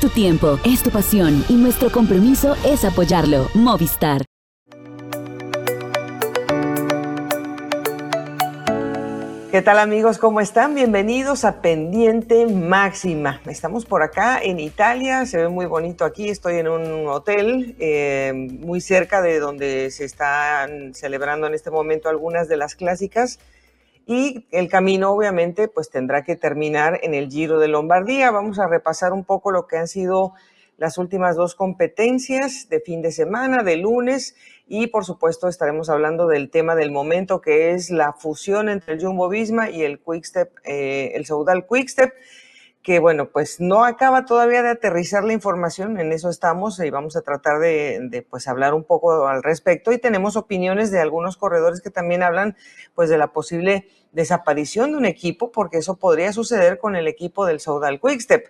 Tu tiempo, es tu pasión y nuestro compromiso es apoyarlo. Movistar. ¿Qué tal amigos? ¿Cómo están? Bienvenidos a Pendiente Máxima. Estamos por acá en Italia, se ve muy bonito aquí, estoy en un hotel eh, muy cerca de donde se están celebrando en este momento algunas de las clásicas y el camino obviamente pues tendrá que terminar en el Giro de Lombardía. Vamos a repasar un poco lo que han sido las últimas dos competencias de fin de semana, de lunes, y por supuesto estaremos hablando del tema del momento que es la fusión entre el Jumbo Visma y el Quickstep, eh, el Saudal Quickstep que bueno, pues no acaba todavía de aterrizar la información, en eso estamos y vamos a tratar de, pues hablar un poco al respecto y tenemos opiniones de algunos corredores que también hablan pues de la posible desaparición de un equipo porque eso podría suceder con el equipo del Saudal Quickstep.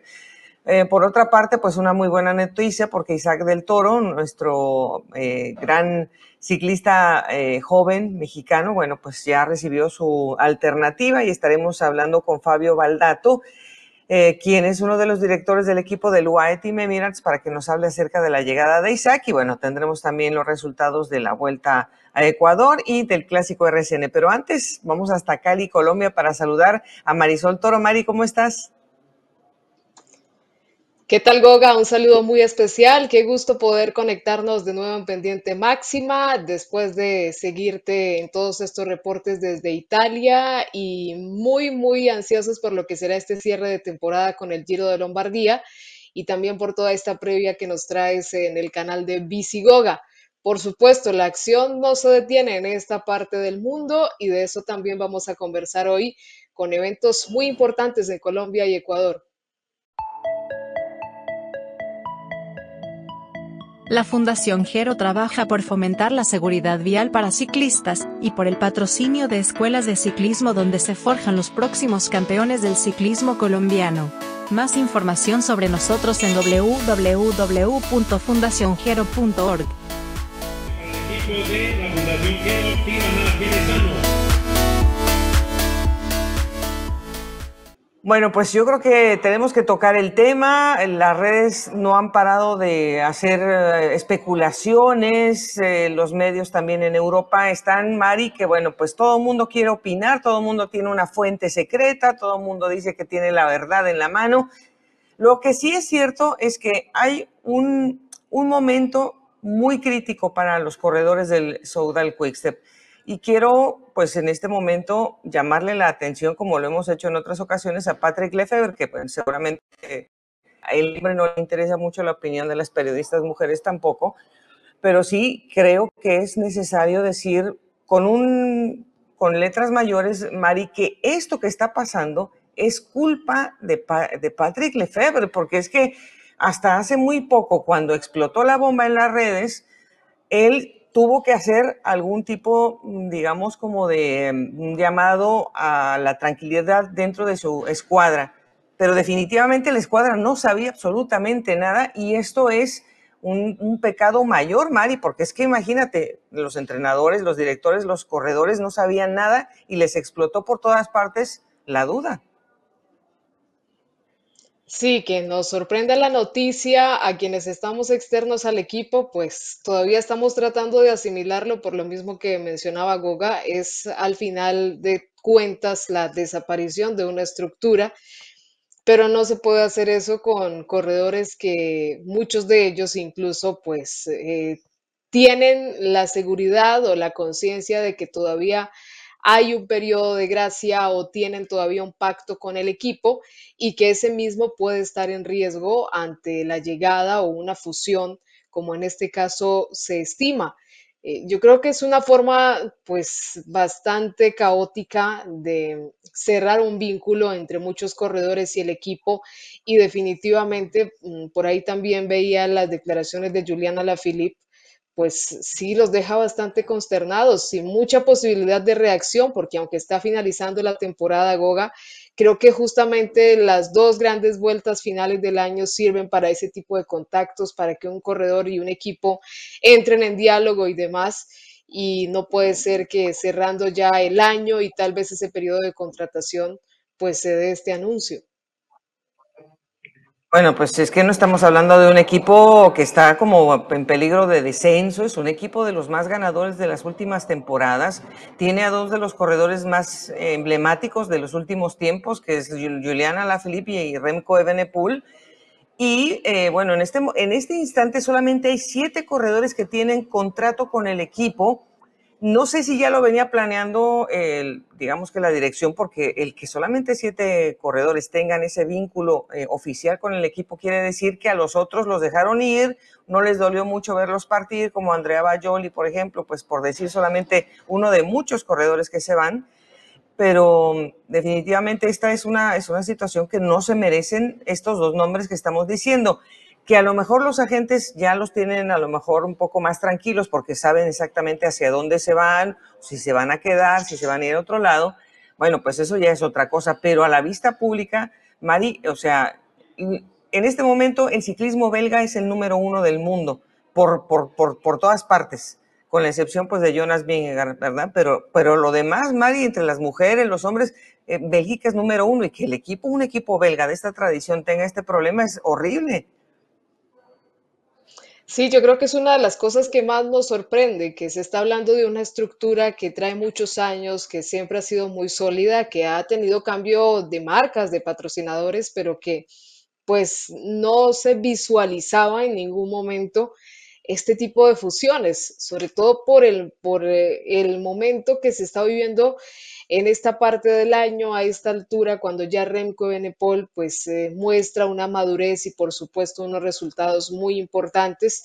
Eh, por otra parte, pues una muy buena noticia porque Isaac del Toro, nuestro eh, gran ciclista eh, joven mexicano, bueno, pues ya recibió su alternativa y estaremos hablando con Fabio Baldato, eh, quien es uno de los directores del equipo del UAE Team Emirates, para que nos hable acerca de la llegada de Isaac. Y bueno, tendremos también los resultados de la vuelta a Ecuador y del clásico RCN. Pero antes, vamos hasta Cali, Colombia, para saludar a Marisol Toro. Mari, ¿cómo estás? ¿Qué tal, Goga? Un saludo muy especial. Qué gusto poder conectarnos de nuevo en Pendiente Máxima después de seguirte en todos estos reportes desde Italia y muy, muy ansiosos por lo que será este cierre de temporada con el Giro de Lombardía y también por toda esta previa que nos traes en el canal de Goga. Por supuesto, la acción no se detiene en esta parte del mundo y de eso también vamos a conversar hoy con eventos muy importantes en Colombia y Ecuador. La Fundación Gero trabaja por fomentar la seguridad vial para ciclistas y por el patrocinio de escuelas de ciclismo donde se forjan los próximos campeones del ciclismo colombiano. Más información sobre nosotros en www.fundaciongero.org. Bueno, pues yo creo que tenemos que tocar el tema. Las redes no han parado de hacer eh, especulaciones. Eh, los medios también en Europa están, Mari, que bueno, pues todo el mundo quiere opinar, todo el mundo tiene una fuente secreta, todo el mundo dice que tiene la verdad en la mano. Lo que sí es cierto es que hay un, un momento muy crítico para los corredores del Soudal Quickstep. Y quiero, pues en este momento, llamarle la atención, como lo hemos hecho en otras ocasiones, a Patrick Lefebvre, que pues, seguramente a él no le interesa mucho la opinión de las periodistas mujeres tampoco, pero sí creo que es necesario decir con, un, con letras mayores, Mari, que esto que está pasando es culpa de, de Patrick Lefebvre, porque es que hasta hace muy poco, cuando explotó la bomba en las redes, él tuvo que hacer algún tipo, mm, digamos, como de mm, llamado a la tranquilidad dentro de su escuadra. Pero definitivamente la escuadra no sabía absolutamente nada y esto es un, pecado mayor, Mari, porque es que imagínate, los entrenadores, los directores, los corredores no sabían nada y les explotó por todas partes la duda. Sí, que nos sorprenda la noticia a quienes estamos externos al equipo, pues todavía estamos tratando de asimilarlo por lo mismo que mencionaba Goga, es al final de cuentas la desaparición de una estructura, pero no se puede hacer eso con corredores que muchos de ellos incluso pues eh, tienen la seguridad o la conciencia de que todavía hay un periodo de gracia o tienen todavía un pacto con el equipo y que ese mismo puede estar en riesgo ante la llegada o una fusión, como en este caso se estima. Eh, yo creo que es una forma pues bastante caótica de cerrar un vínculo entre muchos corredores y el equipo y definitivamente mm, por ahí también veía las declaraciones de Juliana Lafilippe pues sí los deja bastante consternados, sin mucha posibilidad de reacción, porque aunque está finalizando la temporada Goga, creo que justamente las dos grandes vueltas finales del año sirven para ese tipo de contactos, para que un corredor y un equipo entren en diálogo y demás. Y no puede ser que cerrando ya el año y tal vez ese periodo de contratación, pues se dé este anuncio. Bueno, pues es que no estamos hablando de un equipo que está como en peligro de descenso, es un equipo de los más ganadores de las últimas temporadas, tiene a dos de los corredores más emblemáticos de los últimos tiempos, que es Juliana Lafilippe y Remco Evenepoel, y eh, bueno, en este, en este instante solamente hay siete corredores que tienen contrato con el equipo, no sé si ya lo venía planeando, el, digamos que la dirección, porque el que solamente siete corredores tengan ese vínculo eh, oficial con el equipo quiere decir que a los otros los dejaron ir, no les dolió mucho verlos partir, como Andrea Bajoli, por ejemplo, pues por decir solamente uno de muchos corredores que se van. Pero definitivamente esta es una, es una situación que no se merecen estos dos nombres que estamos diciendo que a lo mejor los agentes ya los tienen a lo mejor un poco más tranquilos porque saben exactamente hacia dónde se van, si se van a quedar, si se van a ir a otro lado. Bueno, pues eso ya es otra cosa, pero a la vista pública, Mari, o sea, en este momento el ciclismo belga es el número uno del mundo por, por, por, por todas partes, con la excepción pues de Jonas Vingegaard, ¿verdad? Pero, pero lo demás, Mari, entre las mujeres, los hombres, eh, Bélgica es número uno y que el equipo, un equipo belga de esta tradición tenga este problema es horrible. Sí, yo creo que es una de las cosas que más nos sorprende, que se está hablando de una estructura que trae muchos años, que siempre ha sido muy sólida, que ha tenido cambio de marcas, de patrocinadores, pero que pues no se visualizaba en ningún momento este tipo de fusiones, sobre todo por el, por eh, el momento que se está viviendo en esta parte del año, a esta altura, cuando ya Remco Benepol pues muestra una madurez y por supuesto unos resultados muy importantes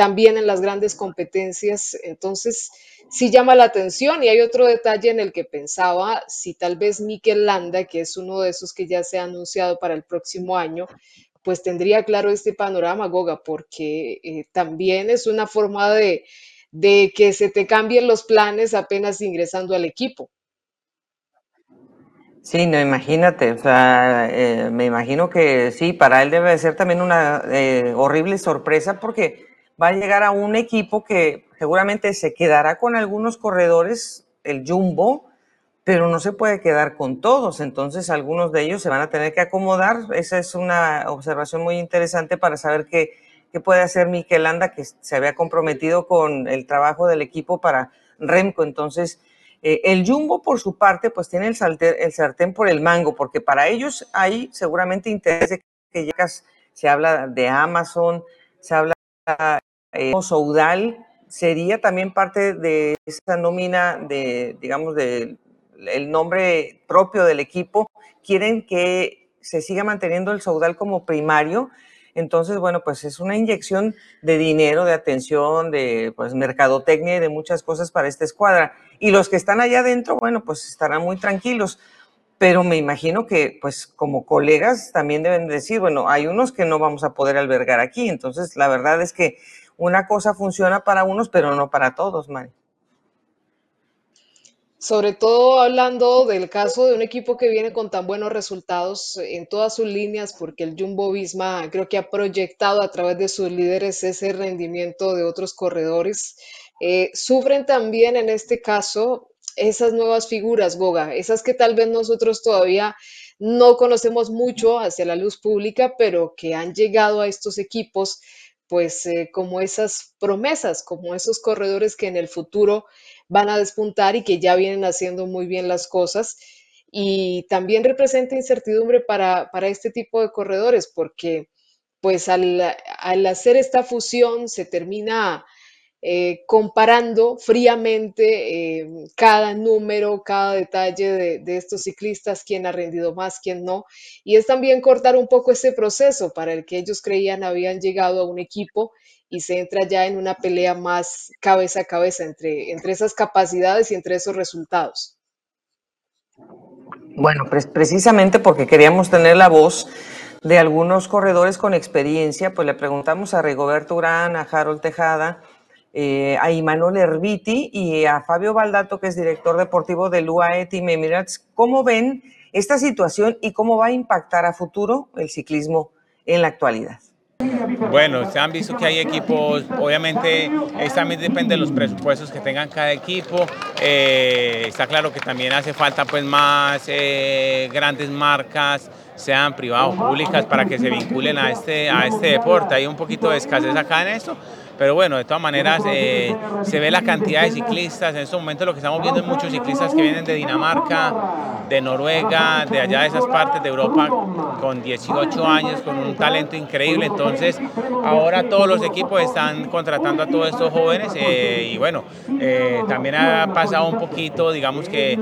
también en las grandes competencias. Entonces, sí llama la atención y hay otro detalle en el que pensaba si tal vez Mikel Landa, que es uno de esos que ya se ha anunciado para el próximo año, pues tendría claro este panorama, Goga, porque eh, también es una forma de, de que se te cambien los planes apenas ingresando al equipo. Sí, no, imagínate, o sea, eh, me imagino que sí, para él debe ser también una eh, horrible sorpresa porque va a llegar a un equipo que seguramente se quedará con algunos corredores, el Jumbo, pero no se puede quedar con todos, entonces algunos de ellos se van a tener que acomodar. Esa es una observación muy interesante para saber qué, qué puede hacer Mikel Anda, que se había comprometido con el trabajo del equipo para Remco, entonces eh, el Jumbo, por su parte, pues tiene el, el, sartén por el mango, porque para ellos hay seguramente interés de que llegas, se habla de Amazon, se habla de eh, Soudal, sería también parte de esa nómina de, digamos, del el nombre propio del equipo. Quieren que se siga manteniendo el Soudal como primario. Entonces, bueno, pues es una inyección de dinero, de atención, de pues mercadotecnia y de muchas cosas para esta escuadra. Y los que están allá adentro, bueno, pues estarán muy tranquilos. Pero me imagino que, pues, como colegas también deben decir, bueno, hay unos que no vamos a poder albergar aquí. Entonces, la verdad es que una cosa funciona para unos, pero no para todos, Mari. Sobre todo hablando del caso de un equipo que viene con tan buenos resultados en todas sus líneas, porque el Jumbo Visma creo que ha proyectado a través de sus líderes ese rendimiento de otros corredores. Eh, sufren también en este caso esas nuevas figuras, Goga, esas que tal vez nosotros todavía no conocemos mucho hacia la luz pública, pero que han llegado a estos equipos, pues eh, como esas promesas, como esos corredores que en el futuro van a despuntar y que ya vienen haciendo muy bien las cosas. Y también representa incertidumbre para, para este tipo de corredores, porque pues al, al hacer esta fusión se termina eh, comparando fríamente eh, cada número, cada detalle de, de, estos ciclistas, quién ha rendido más, quién no. Y es también cortar un poco ese proceso para el que ellos creían habían llegado a un equipo y se entra ya en una pelea más cabeza a cabeza entre, entre esas capacidades y entre esos resultados. Bueno, precisamente porque queríamos tener la voz de algunos corredores con experiencia, pues le preguntamos a Rigoberto Urán, a Harold Tejada, eh, a Imanol Erviti y a Fabio Baldato, que es director deportivo del UAE Team Emirates, cómo ven esta situación y cómo va a impactar a futuro el ciclismo en la actualidad. Bueno, se han visto que hay equipos, obviamente, también depende de los presupuestos que tengan cada equipo. Eh, está claro que también hace falta pues más eh, grandes marcas, sean privadas o públicas, para que se vinculen a este, a este deporte. Hay un poquito de escasez acá en esto, pero bueno, de todas maneras eh, se ve la cantidad de ciclistas. En estos momentos lo que estamos viendo es muchos ciclistas que vienen de Dinamarca, de Noruega, de allá de esas partes de Europa, con 18 años, con un talento increíble. Entonces, ahora todos los equipos están contratando a todos estos jóvenes eh, y bueno, eh, también ha pasado un poquito, digamos que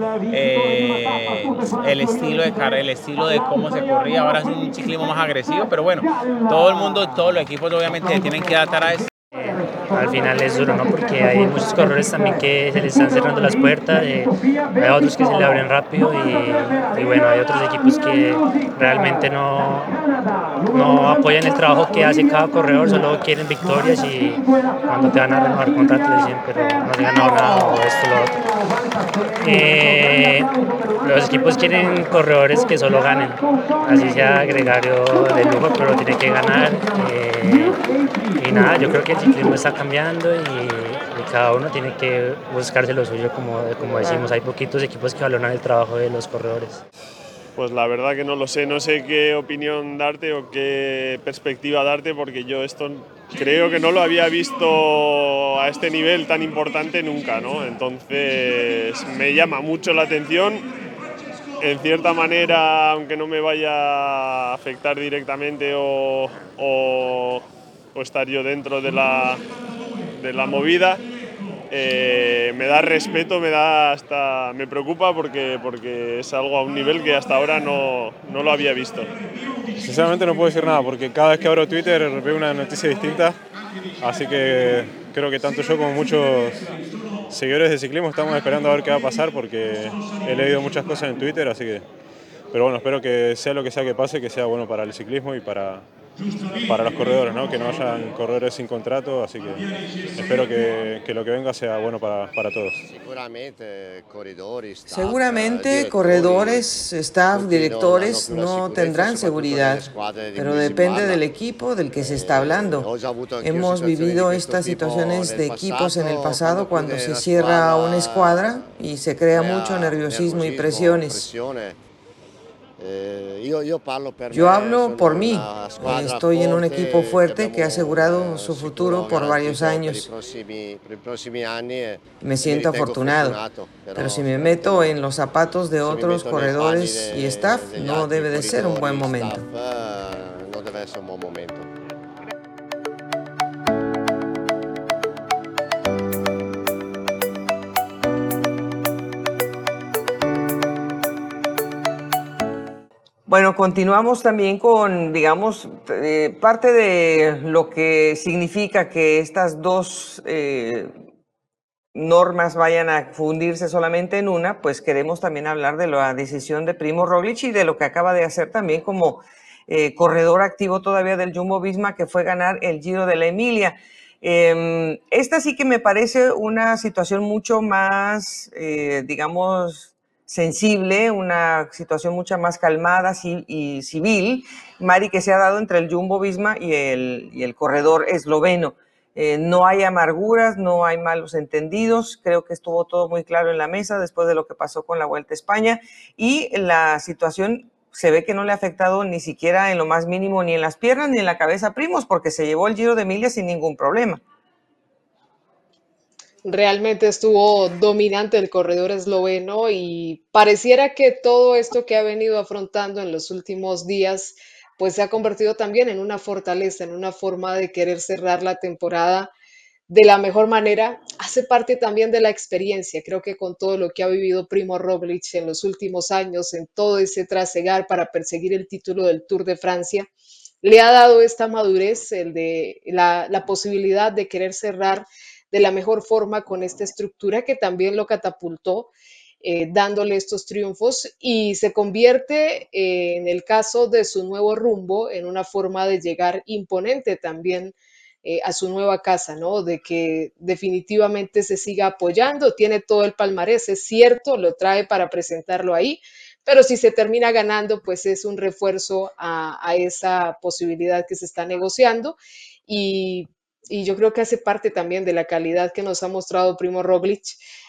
el estilo de carrera, el estilo de cómo se corría, ahora es un ciclismo más agresivo, pero bueno, todo el mundo, todos los equipos obviamente tienen que adaptar a esto al final es duro, ¿no? Porque hay muchos corredores también que se les están cerrando las puertas, eh, hay otros que se le abren rápido y, bueno, hay otros equipos que realmente no, no apoyan el trabajo que hace cada corredor, solo quieren victorias y cuando te van a renovar contrato dicen, pero no has ganado nada o esto lo otro. Eh, los equipos quieren corredores que solo ganen, así sea gregario de lujo, pero tiene que ganar. Eh, y nada, yo creo que el ciclismo está cambiando y, cada uno tiene que buscarse lo suyo, como, como decimos, hay poquitos equipos que valoran el trabajo de los corredores. Pues la verdad que no lo sé, no sé qué opinión darte o qué perspectiva darte porque yo esto creo que no lo había visto a este nivel tan importante nunca, ¿no? Entonces me llama mucho la atención. En cierta manera, aunque no me vaya a afectar directamente o estar yo dentro de la, de la movida. Eh, me da respeto, me da hasta me preocupa porque, porque es algo a un nivel que hasta ahora no, no lo había visto. Sinceramente no puedo decir nada porque cada vez que abro Twitter veo una noticia distinta, así que creo que tanto yo como muchos seguidores de ciclismo estamos esperando a ver qué va a pasar porque he leído muchas cosas en Twitter, así que pero bueno, espero que sea lo que sea que pase, que sea bueno para el ciclismo y para, para los corredores, ¿no? que no hayan corredores sin contrato, así que espero que, que lo que venga sea bueno para, para todos. Seguramente corredores, staff, directores no tendrán seguridad, pero depende del equipo del que se está hablando. Hemos vivido estas situaciones de equipos en el pasado cuando se cierra una escuadra y se crea mucho nerviosismo y presiones. Eh, yo hablo por mí. Estoy en un equipo fuerte que ha asegurado su futuro por varios años. Me siento afortunado. Pero si me meto en los zapatos de otros corredores y staff, no debe de ser un buen momento. Bueno, continuamos también con, digamos, eh, parte de lo que significa que estas dos eh, normas vayan a fundirse solamente en una, pues queremos también hablar de la decisión de Primo Roglic y de lo que acaba de hacer también como eh, corredor activo todavía del Jumbo Visma, que fue ganar el Giro de la Emilia. Em, esta sí que me parece una situación mucho más, digamos, sensible, una situación mucho más calmada y civil, Mari, que se ha dado entre el Jumbo Visma y el, y el corredor esloveno. Eh, no hay amarguras, no hay malos entendidos, creo que estuvo todo muy claro en la mesa después de lo que pasó con la Vuelta a España y la situación se ve que no le ha afectado ni siquiera en lo más mínimo ni en las piernas ni en la cabeza Primos porque se llevó el Giro de Emilia sin ningún problema. Realmente estuvo dominante el corredor esloveno y pareciera que todo esto que ha venido afrontando en los últimos días, pues se ha convertido también en una fortaleza, en una forma de querer cerrar la temporada de la mejor manera. Hace parte también de la experiencia. Creo que con todo lo que ha vivido Primo Roglic en los últimos años, en todo ese trasegar para perseguir el título del Tour de Francia, le ha dado esta madurez, el de la, la posibilidad de querer cerrar de la mejor forma con esta estructura que también lo catapultó, eh, dándole estos triunfos y se convierte eh, en el caso de su nuevo rumbo en una forma de llegar imponente también eh, a su nueva casa, ¿no? De que definitivamente se siga apoyando, tiene todo el palmarés, es cierto, lo trae para presentarlo ahí, pero si se termina ganando, pues es un refuerzo a, a esa posibilidad que se está negociando y, y, yo creo que hace parte también de la calidad que nos ha mostrado Primo Roglic,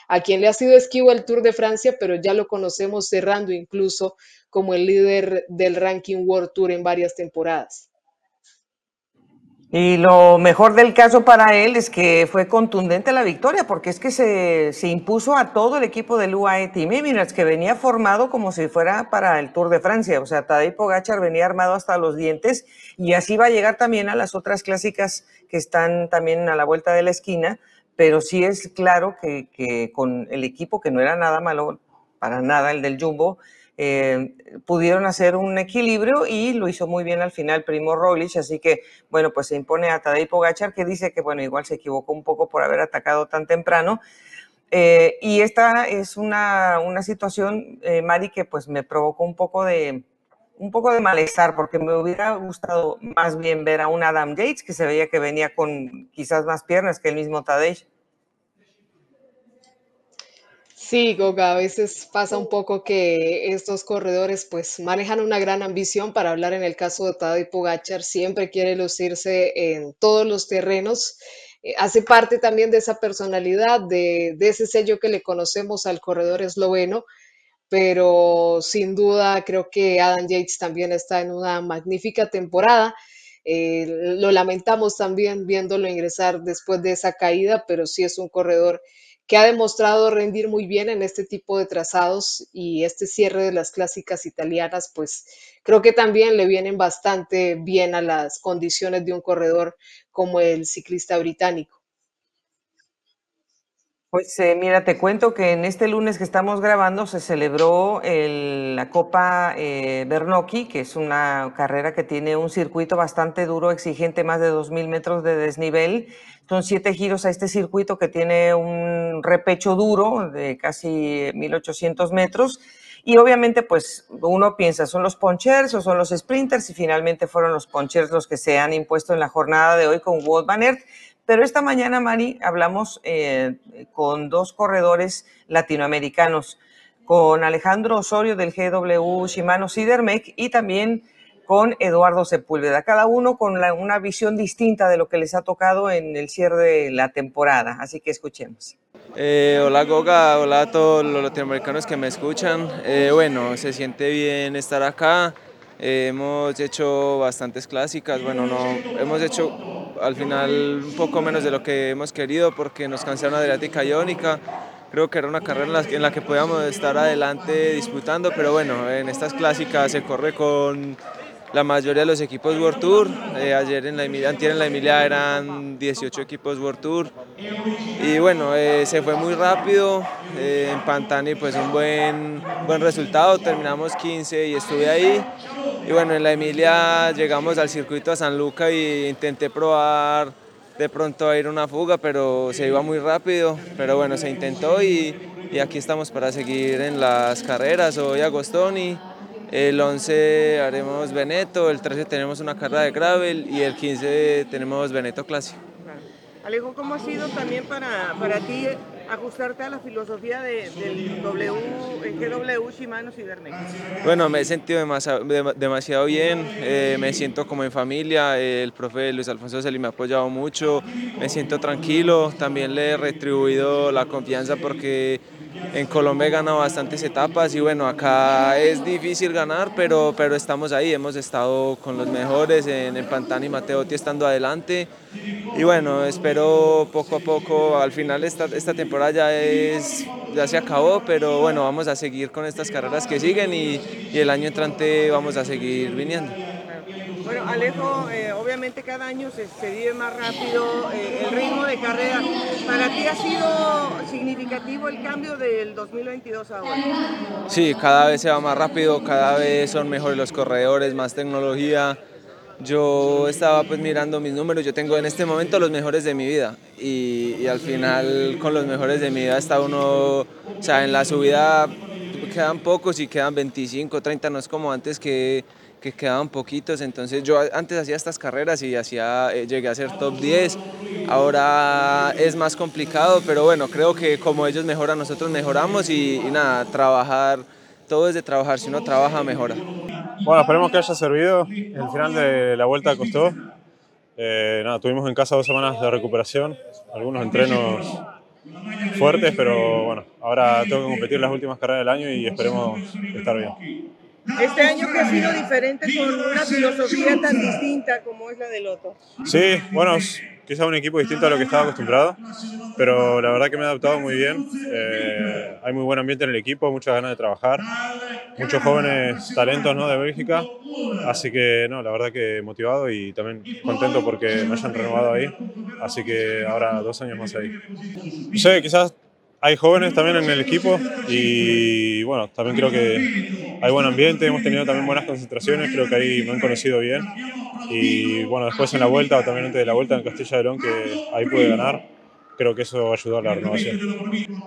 a quien le ha sido esquivo el Tour de Francia, pero ya lo conocemos cerrando incluso como el líder del ranking World Tour en varias temporadas. Y lo mejor del caso para él es que fue contundente la victoria, porque es que se, se impuso a todo el equipo del UAE Team Emirates, que venía formado como si fuera para el Tour de Francia. O sea, Tadej Pogachar venía armado hasta los dientes y así va a llegar también a las otras clásicas que están también a la vuelta de la esquina. Pero sí es claro que, con el equipo, que no era nada malo, para nada el del Jumbo, eh, pudieron hacer un equilibrio y lo hizo muy bien al final Primo Roglic, así que bueno, pues se impone a Tadej Pogachar que dice que bueno, igual se equivocó un poco por haber atacado tan temprano. Eh, y esta es una, una situación, eh, Mari, que pues me provocó un poco de un poco de malestar porque me hubiera gustado más bien ver a un Adam Gates que se veía que venía con quizás más piernas que el mismo Tadej. Sí, Goga, a veces pasa un poco que estos corredores pues manejan una gran ambición para hablar en el caso de Tadej Pogacar, siempre quiere lucirse en todos los terrenos, eh, hace parte también de esa personalidad, de, de, ese sello que le conocemos al corredor esloveno, pero sin duda creo que Adam Yates también está en una magnífica temporada. Eh, lo lamentamos también viéndolo ingresar después de esa caída, pero sí es un corredor que ha demostrado rendir muy bien en este tipo de trazados y este cierre de las clásicas italianas, pues creo que también le vienen bastante bien a las condiciones de un corredor como el ciclista británico. Pues eh, mira, te cuento que en este lunes que estamos grabando se celebró el, la Copa eh, Bernocchi, que es una carrera que tiene un circuito bastante duro, exigente, más de 2.000 metros de desnivel. Son siete giros a este circuito que tiene un repecho duro de casi 1.800 metros. Y obviamente, pues uno piensa, ¿son los ponchers o son los sprinters? Y finalmente fueron los ponchers los que se han impuesto en la jornada de hoy con Wout Van. Pero esta mañana, Mari, hablamos eh, con dos corredores latinoamericanos, con Alejandro Osorio del GW Shimano Sidermec y también con Eduardo Sepúlveda, cada uno con la, una visión distinta de lo que les ha tocado en el cierre de la temporada. Así que escuchemos. Eh, hola Goga, hola a todos los latinoamericanos que me escuchan. Eh, bueno, se siente bien estar acá. Hemos hecho bastantes clásicas, bueno, no, hemos hecho al final un poco menos de lo que hemos querido porque nos cansaron Adriática Iónica. Creo que era una carrera en la que podíamos estar adelante disputando, pero bueno, en estas clásicas se corre con la mayoría de los equipos World Tour. Eh, ayer en la Emilia, en la Emilia eran 18 equipos World Tour. Y bueno, eh, se fue muy rápido. Eh, en Pantani pues un buen, buen resultado. Terminamos 15 y estuve ahí. Y bueno, en la Emilia llegamos al circuito a San Luca y intenté probar de pronto a ir una fuga, pero se iba muy rápido. Pero bueno, se intentó y, y aquí estamos para seguir en las carreras. Hoy Agostoni el 11 haremos Veneto, el 13 tenemos una carrera de gravel y el 15 tenemos Veneto Clásico. Alejo, ¿cómo ha sido también para, para ti ajustarte a la filosofía de, del w, GW Shimano Cibernetics? Bueno, me he sentido demasiado, demasiado bien, eh, me siento como en familia, el profe Luis Alfonso Celi me ha apoyado mucho, me siento tranquilo, también le he retribuido la confianza porque en Colombia he ganado bastantes etapas y bueno, acá es difícil ganar, pero, pero estamos ahí, hemos estado con los mejores en el Pantani y Mateotti estando adelante y bueno, espero poco a poco, al final esta, esta temporada ya, es, ya se acabó, pero bueno, vamos a seguir con estas carreras que siguen y, y el año entrante vamos a seguir viniendo. Bueno, Alejo, eh, obviamente cada año se, se vive más rápido eh, el ritmo de carrera. ¿Para ti ha sido significativo el cambio del 2022 a ahora? Sí, cada vez se va más rápido, cada vez son mejores los corredores, más tecnología. Yo estaba pues mirando mis números, yo tengo en este momento los mejores de mi vida. Y, al final con los mejores de mi vida está uno, o sea, en la subida quedan pocos y quedan 25, 30, no es como antes que que quedaban poquitos, entonces yo antes hacía estas carreras y hacía, eh, llegué a ser top 10, ahora es más complicado, pero bueno, creo que como ellos mejoran, nosotros mejoramos. Y, y nada, trabajar todo es de trabajar, si uno trabaja, mejora. Bueno, esperemos que haya servido. El final de la vuelta costó. Eh, nada, tuvimos en casa dos semanas de recuperación, algunos entrenos fuertes, pero bueno, ahora tengo que competir las últimas carreras del año y esperemos estar bien. Este año que ha sido diferente con una filosofía tan distinta como es la del Loto. Sí, bueno, quizá un equipo distinto a lo que estaba acostumbrado, pero la verdad que me he adaptado muy bien. Eh, hay muy buen ambiente en el equipo, muchas ganas de trabajar, muchos jóvenes talentos ¿no? de Bélgica, así que no, la verdad que motivado y también contento porque me hayan renovado ahí, así que ahora dos años más ahí. No sé, quizás hay jóvenes también en el equipo y bueno, también creo que hay buen ambiente, hemos tenido también buenas concentraciones, creo que ahí me han conocido bien y bueno, después en la vuelta también antes de la vuelta en Castilla de León que ahí pude ganar, creo que eso ayudó a la renovación.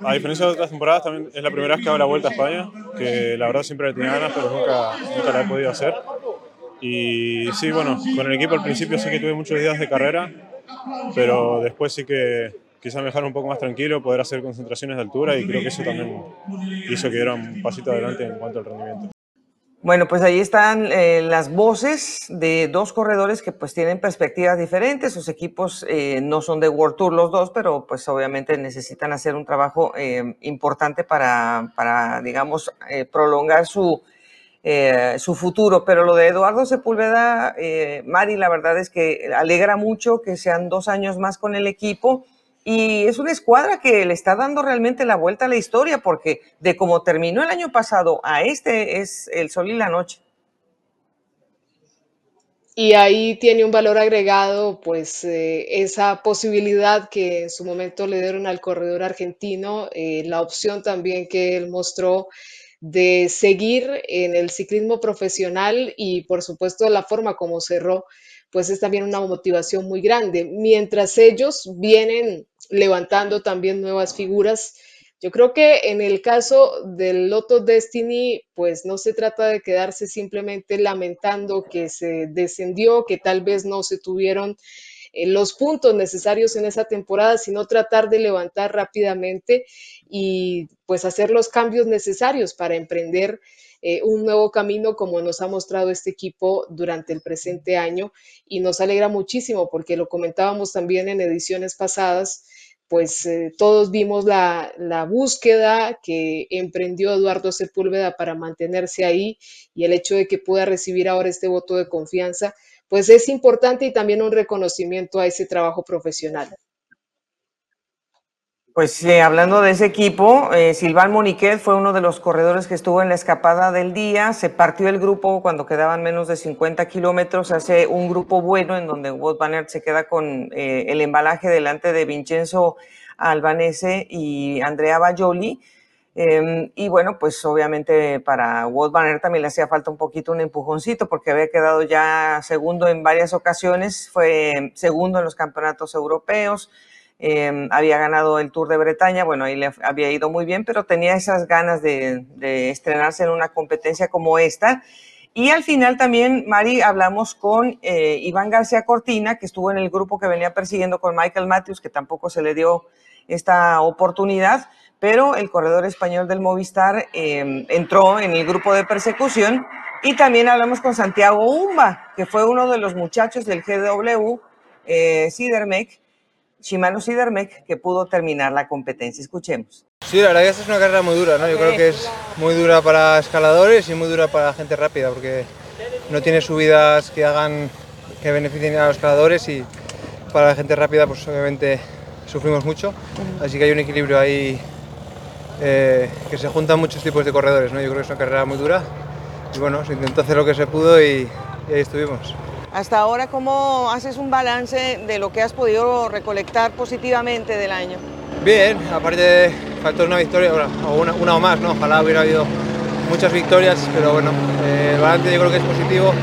A diferencia de otras temporadas, también es la primera vez que hago la vuelta a España, que la verdad siempre tenía ganas, pero nunca, nunca la he podido hacer. Y sí, bueno, con el equipo al principio sí que tuve muchos días de carrera, pero después sí que quizá me dejar un poco más tranquilo, poder hacer concentraciones de altura y creo que eso también hizo que diera un pasito adelante en cuanto al rendimiento. Bueno, pues ahí están eh, las voces de dos corredores que pues tienen perspectivas diferentes. Sus equipos eh, no son de World Tour los dos, pero pues obviamente necesitan hacer un trabajo eh, importante para, para, digamos, prolongar su, su futuro. Pero lo de Eduardo Sepúlveda, Mari, la verdad es que alegra mucho que sean dos años más con el equipo y es una escuadra que le está dando realmente la vuelta a la historia, porque de cómo terminó el año pasado a este es el sol y la noche. Y ahí tiene un valor agregado, pues eh, esa posibilidad que en su momento le dieron al corredor argentino, eh, la opción también que él mostró de seguir en el ciclismo profesional y por supuesto la forma como cerró, pues es también una motivación muy grande. Mientras ellos vienen levantando también nuevas figuras. Yo creo que en el caso del Loto Destiny, pues no se trata de quedarse simplemente lamentando que se descendió, que tal vez no se tuvieron eh, los puntos necesarios en esa temporada, sino tratar de levantar rápidamente y pues hacer los cambios necesarios para emprender eh, un nuevo camino como nos ha mostrado este equipo durante el presente año y nos alegra muchísimo porque lo comentábamos también en ediciones pasadas pues eh, todos vimos la, búsqueda que emprendió Eduardo Sepúlveda para mantenerse ahí y el hecho de que pueda recibir ahora este voto de confianza, pues es importante y también un reconocimiento a ese trabajo profesional. Pues eh, hablando de ese equipo, eh, Silván Moniquet fue uno de los corredores que estuvo en la escapada del día. Se partió el grupo cuando quedaban menos de 50 kilómetros. Hace un grupo bueno en donde Wout Van se queda con eh, el embalaje delante de Vincenzo Albanese y Andrea Bajoli. Em, y bueno, pues obviamente para Wout Van también le hacía falta un poquito un empujoncito porque había quedado ya segundo en varias ocasiones. Fue segundo en los campeonatos europeos Em, había ganado el Tour de Bretaña, bueno, ahí le había ido muy bien, pero tenía esas ganas de, estrenarse en una competencia como esta. Y al final también, Mari, hablamos con eh, Iván García Cortina, que estuvo en el grupo que venía persiguiendo con Michael Matthews, que tampoco se le dio esta oportunidad, pero el corredor español del Movistar em, entró en el grupo de persecución. Y también hablamos con Santiago Umba, que fue uno de los muchachos del GW eh, Shimano Sidermec que pudo terminar la competencia. Escuchemos. Sí, la verdad que esta es una carrera muy dura, ¿no? Yo creo que es muy dura para escaladores y muy dura para gente rápida, porque no tiene subidas que hagan que beneficien a los escaladores y para la gente rápida, pues obviamente sufrimos mucho. Así que hay un equilibrio ahí eh, que se juntan muchos tipos de corredores, ¿no? Yo creo que es una carrera muy dura y bueno, se intentó hacer lo que se pudo y ahí estuvimos. Hasta ahora, ¿cómo haces un balance de lo que has podido recolectar positivamente del año? Bien, aparte faltó una victoria, o una, una, o más, ¿no? Ojalá hubiera habido muchas victorias, pero bueno, eh, el balance yo creo que es positivo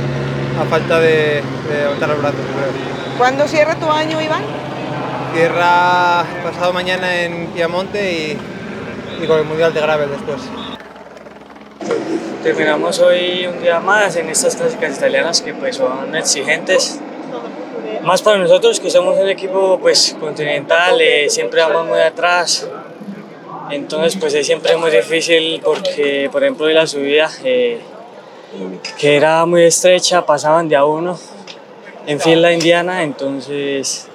a falta de, levantar los brazos. ¿Cuándo cierra tu año, Iván? Cierra pasado mañana en Piamonte y, y con el Mundial de Gravel después. Terminamos hoy un día más en estas clásicas italianas que pues son exigentes. Más para nosotros que somos un equipo pues continental, eh, siempre vamos muy atrás. Entonces pues es siempre muy difícil porque por ejemplo de la subida eh, que era muy estrecha pasaban de a uno en fila indiana, entonces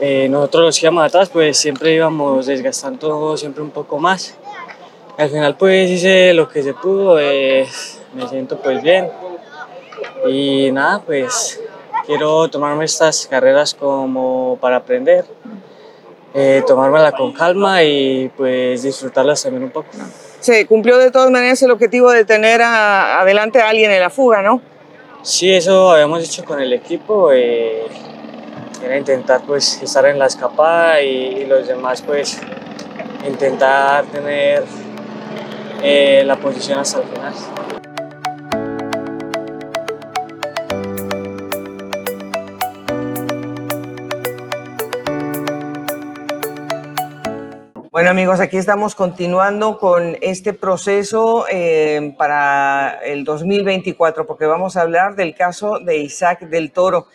eh, nosotros los que íbamos atrás pues siempre íbamos desgastando siempre un poco más. Al final pues hice lo que se pudo, eh, me siento pues bien y nada pues quiero tomarme estas carreras como para aprender, eh, tomármela con calma y pues disfrutarlas también un poco. Se cumplió de todas maneras el objetivo de tener adelante a alguien en la fuga, ¿no? Sí, eso habíamos hecho con el equipo. Eh, era intentar pues estar en la escapada y, los demás pues intentar tener eh, la posición hasta el final. Bueno amigos, aquí estamos continuando con este proceso eh, para el 2024, porque vamos a hablar del caso de Isaac del Toro.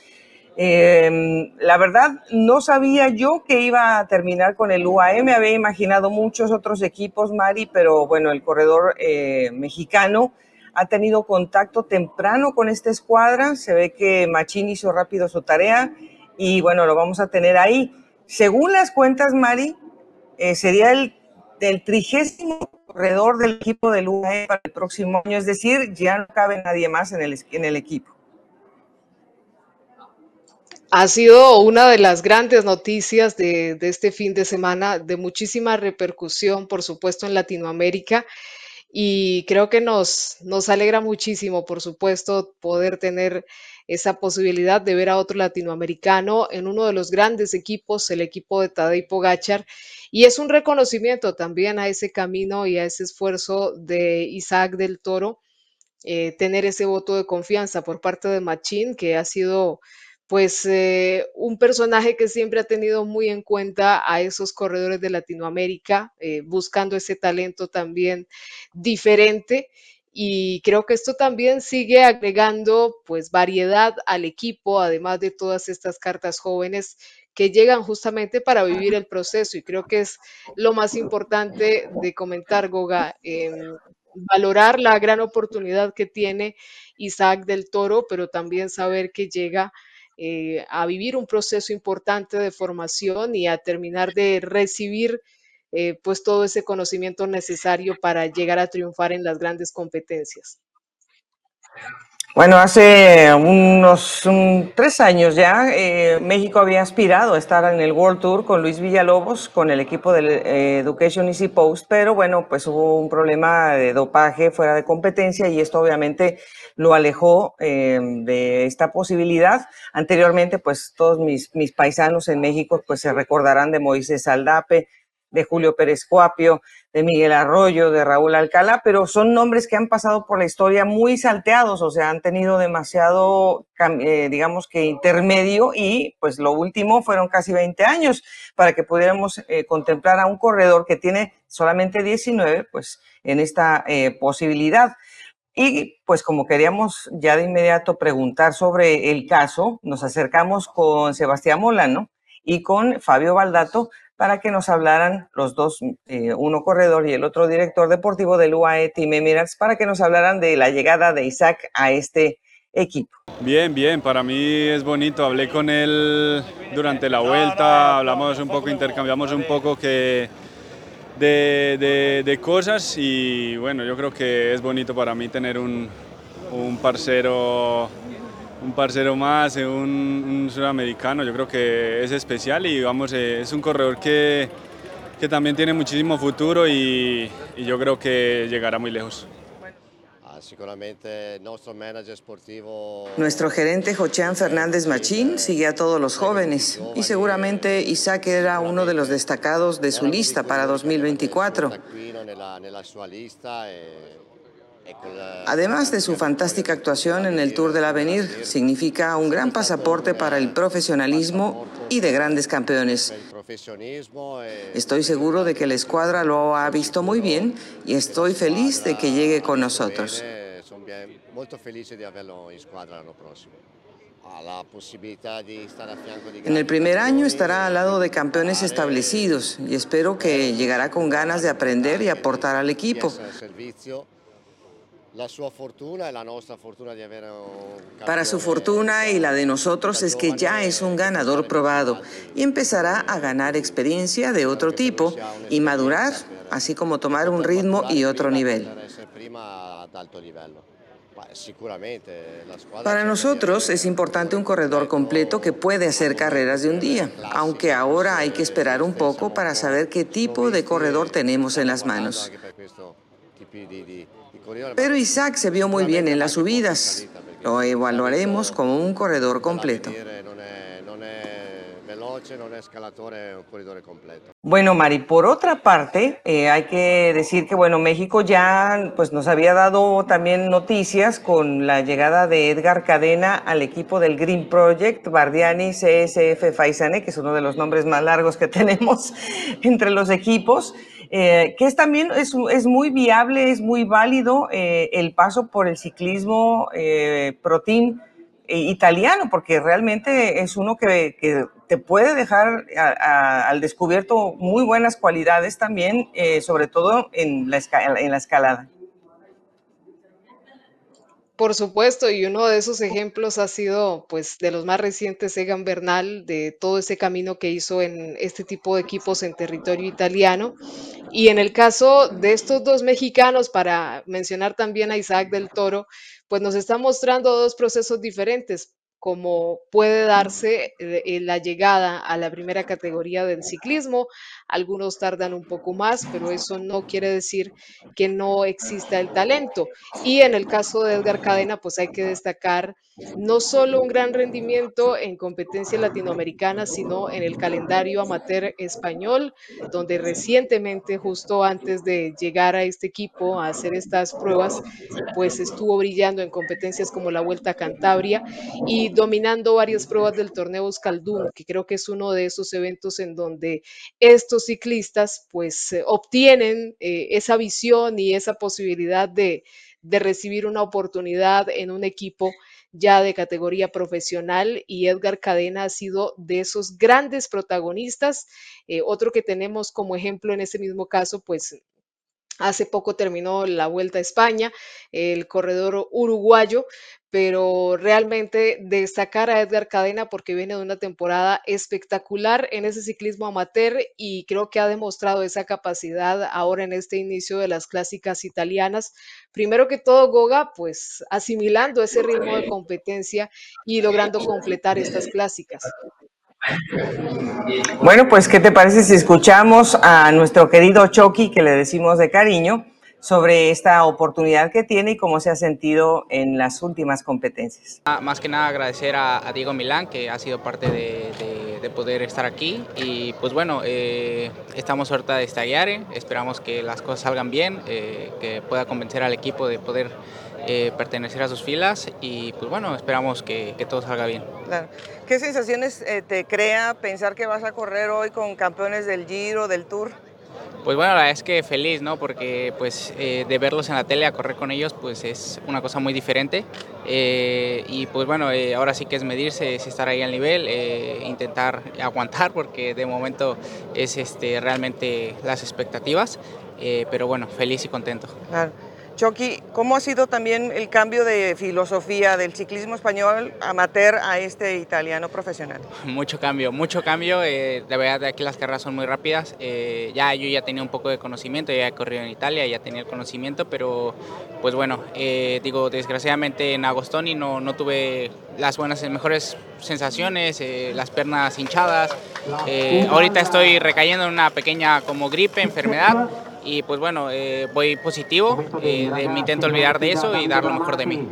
Eh, la verdad, no sabía yo que iba a terminar con el UAE, me había imaginado muchos otros equipos, Mari, pero bueno, el corredor eh, mexicano ha tenido contacto temprano con esta escuadra, se ve que Machín hizo rápido su tarea y bueno, lo vamos a tener ahí. Según las cuentas, Mari, eh, sería el del trigésimo corredor del equipo del UAE para el próximo año, es decir, ya no cabe nadie más el, en el equipo. Ha sido una de las grandes noticias de, este fin de semana, de muchísima repercusión, por supuesto, en Latinoamérica. Y creo que nos, nos alegra muchísimo, por supuesto, poder tener esa posibilidad de ver a otro latinoamericano en uno de los grandes equipos, el equipo de Tadej Pogachar, y es un reconocimiento también a ese camino y a ese esfuerzo de Isaac del Toro, eh, tener ese voto de confianza por parte de Machín, que ha sido pues eh, un personaje que siempre ha tenido muy en cuenta a esos corredores de Latinoamérica, eh, buscando ese talento también diferente. Y creo que esto también sigue agregando pues variedad al equipo, además de todas estas cartas jóvenes que llegan justamente para vivir el proceso. Y creo que es lo más importante de comentar, Goga, valorar la gran oportunidad que tiene Isaac del Toro, pero también saber que llega eh, a vivir un proceso importante de formación y a terminar de recibir eh, pues todo ese conocimiento necesario para llegar a triunfar en las grandes competencias. Bueno, hace unos tres años ya, eh, México había aspirado a estar en el World Tour con Luis Villalobos, con el equipo del eh, Education Easy Post, pero bueno, pues hubo un problema de dopaje fuera de competencia y esto obviamente lo alejó de esta posibilidad. Anteriormente, pues todos mis, mis paisanos en México pues se recordarán de Moisés Aldape, de Julio Pérez Cuapio, de Miguel Arroyo, de Raúl Alcalá, pero son nombres que han pasado por la historia muy salteados, o sea, han tenido demasiado, eh, digamos que intermedio y pues lo último fueron casi 20 años para que pudiéramos eh, contemplar a un corredor que tiene solamente 19, pues en esta eh, posibilidad. Y pues como queríamos ya de inmediato preguntar sobre el caso, nos acercamos con Sebastián Molano y con Fabio Baldato para que nos hablaran los dos, eh, uno corredor y el otro director deportivo del UAE Team Emirates, para que nos hablaran de la llegada de Isaac a este equipo. Bien, bien, para mí es bonito. Hablé con él durante la vuelta, hablamos un poco, intercambiamos un poco que de, de, cosas y bueno, yo creo que es bonito para mí tener un, un parcero un parcero más, un, un, sudamericano, yo creo que es especial y vamos, eh, es un corredor que, que también tiene muchísimo futuro y, y, yo creo que llegará muy lejos. Ah, seguramente nuestro manager. Nuestro gerente Jochean Fernández Machín sigue a todos los jóvenes y seguramente Isaac era uno de los destacados de su lista para 2024. Además de su fantástica actuación en el Tour del Avenir, significa un gran pasaporte para el profesionalismo y de grandes campeones. Estoy seguro de que la escuadra lo ha visto muy bien y estoy feliz de que llegue con nosotros. En el primer año estará al lado de campeones establecidos y espero que llegará con ganas de aprender y aportar al equipo. Para su fortuna y la de nosotros es que ya es un ganador probado y empezará a ganar experiencia de otro tipo y madurar, así como tomar un ritmo y otro nivel. Para nosotros es importante un corredor completo que puede hacer carreras de un día, aunque ahora hay que esperar un poco para saber qué tipo de corredor tenemos en las manos. Pero Isaac se vio muy bien en las subidas. Lo evaluaremos como un corredor completo. Bueno, Mari, por otra parte, eh, hay que decir que bueno, México ya pues, nos había dado también noticias con la llegada de Edgar Cadena al equipo del Green Project, Bardiani CSF Faisane, que es uno de los nombres más largos que tenemos entre los equipos. Eh, que es también es, es, muy viable, es muy válido eh, el paso por el ciclismo eh, team italiano, porque realmente es uno que, que te puede dejar al descubierto muy buenas cualidades también, sobre todo en la, en la escalada. Por supuesto, y uno de esos ejemplos ha sido, pues, de los más recientes, Egan Bernal, de todo ese camino que hizo en este tipo de equipos en territorio italiano. Y en el caso de estos dos mexicanos, para mencionar también a Isaac del Toro, pues nos está mostrando dos procesos diferentes como puede darse eh, la llegada a la primera categoría del ciclismo. Algunos tardan un poco más, pero eso no quiere decir que no exista el talento. Y en el caso de Edgar Cadena, pues hay que destacar no solo un gran rendimiento en competencia latinoamericana, sino en el calendario amateur español, donde recientemente, justo antes de llegar a este equipo a hacer estas pruebas, pues estuvo brillando en competencias como la Vuelta a Cantabria y dominando varias pruebas del torneo Euskaldun, que creo que es uno de esos eventos en donde estos ciclistas pues obtienen eh, esa visión y esa posibilidad de, de recibir una oportunidad en un equipo ya de categoría profesional y Edgar Cadena ha sido de esos grandes protagonistas. Eh, otro que tenemos como ejemplo en ese mismo caso, pues Hace poco terminó la Vuelta a España, el corredor uruguayo, pero realmente destacar a Edgar Cadena porque viene de una temporada espectacular en ese ciclismo amateur y creo que ha demostrado esa capacidad ahora en este inicio de las clásicas italianas. Primero que todo, Goga, pues asimilando ese ritmo de competencia y logrando completar estas clásicas. Bueno, pues, ¿qué te parece si escuchamos a nuestro querido Chucky, que le decimos de cariño, sobre esta oportunidad que tiene y cómo se ha sentido en las últimas competencias? Ah, más que nada agradecer a, Diego Milán, que ha sido parte de, poder estar aquí. Y pues bueno, eh, estamos ahorita de estallar, esperamos que las cosas salgan bien, eh, que pueda convencer al equipo de poder eh, pertenecer a sus filas y pues bueno, esperamos que, todo salga bien. ¿Qué sensaciones eh, te crea pensar que vas a correr hoy con campeones del Giro, del Tour? Pues bueno, la verdad es que feliz, ¿no? Porque pues eh, de verlos en la tele, a correr con ellos, pues es una cosa muy diferente. y pues bueno, ahora sí que es medirse, es estar ahí al nivel, intentar aguantar, porque de momento es este, realmente las expectativas. pero bueno, feliz y contento. Claro. Chucky, ¿cómo ha sido también el cambio de filosofía del ciclismo español amateur a este italiano profesional? Mucho cambio, mucho cambio. Eh, verdad, aquí las carreras son muy rápidas. Eh, ya yo ya tenía un poco de conocimiento, ya he corrido en Italia, ya tenía el conocimiento, pero pues bueno, eh, digo, desgraciadamente en Agostoni no, no tuve las buenas, mejores sensaciones, las piernas hinchadas. ahorita estoy recayendo en una pequeña como gripe, enfermedad y pues bueno, eh, voy positivo, eh, me intento olvidar de eso y dar lo mejor de mí.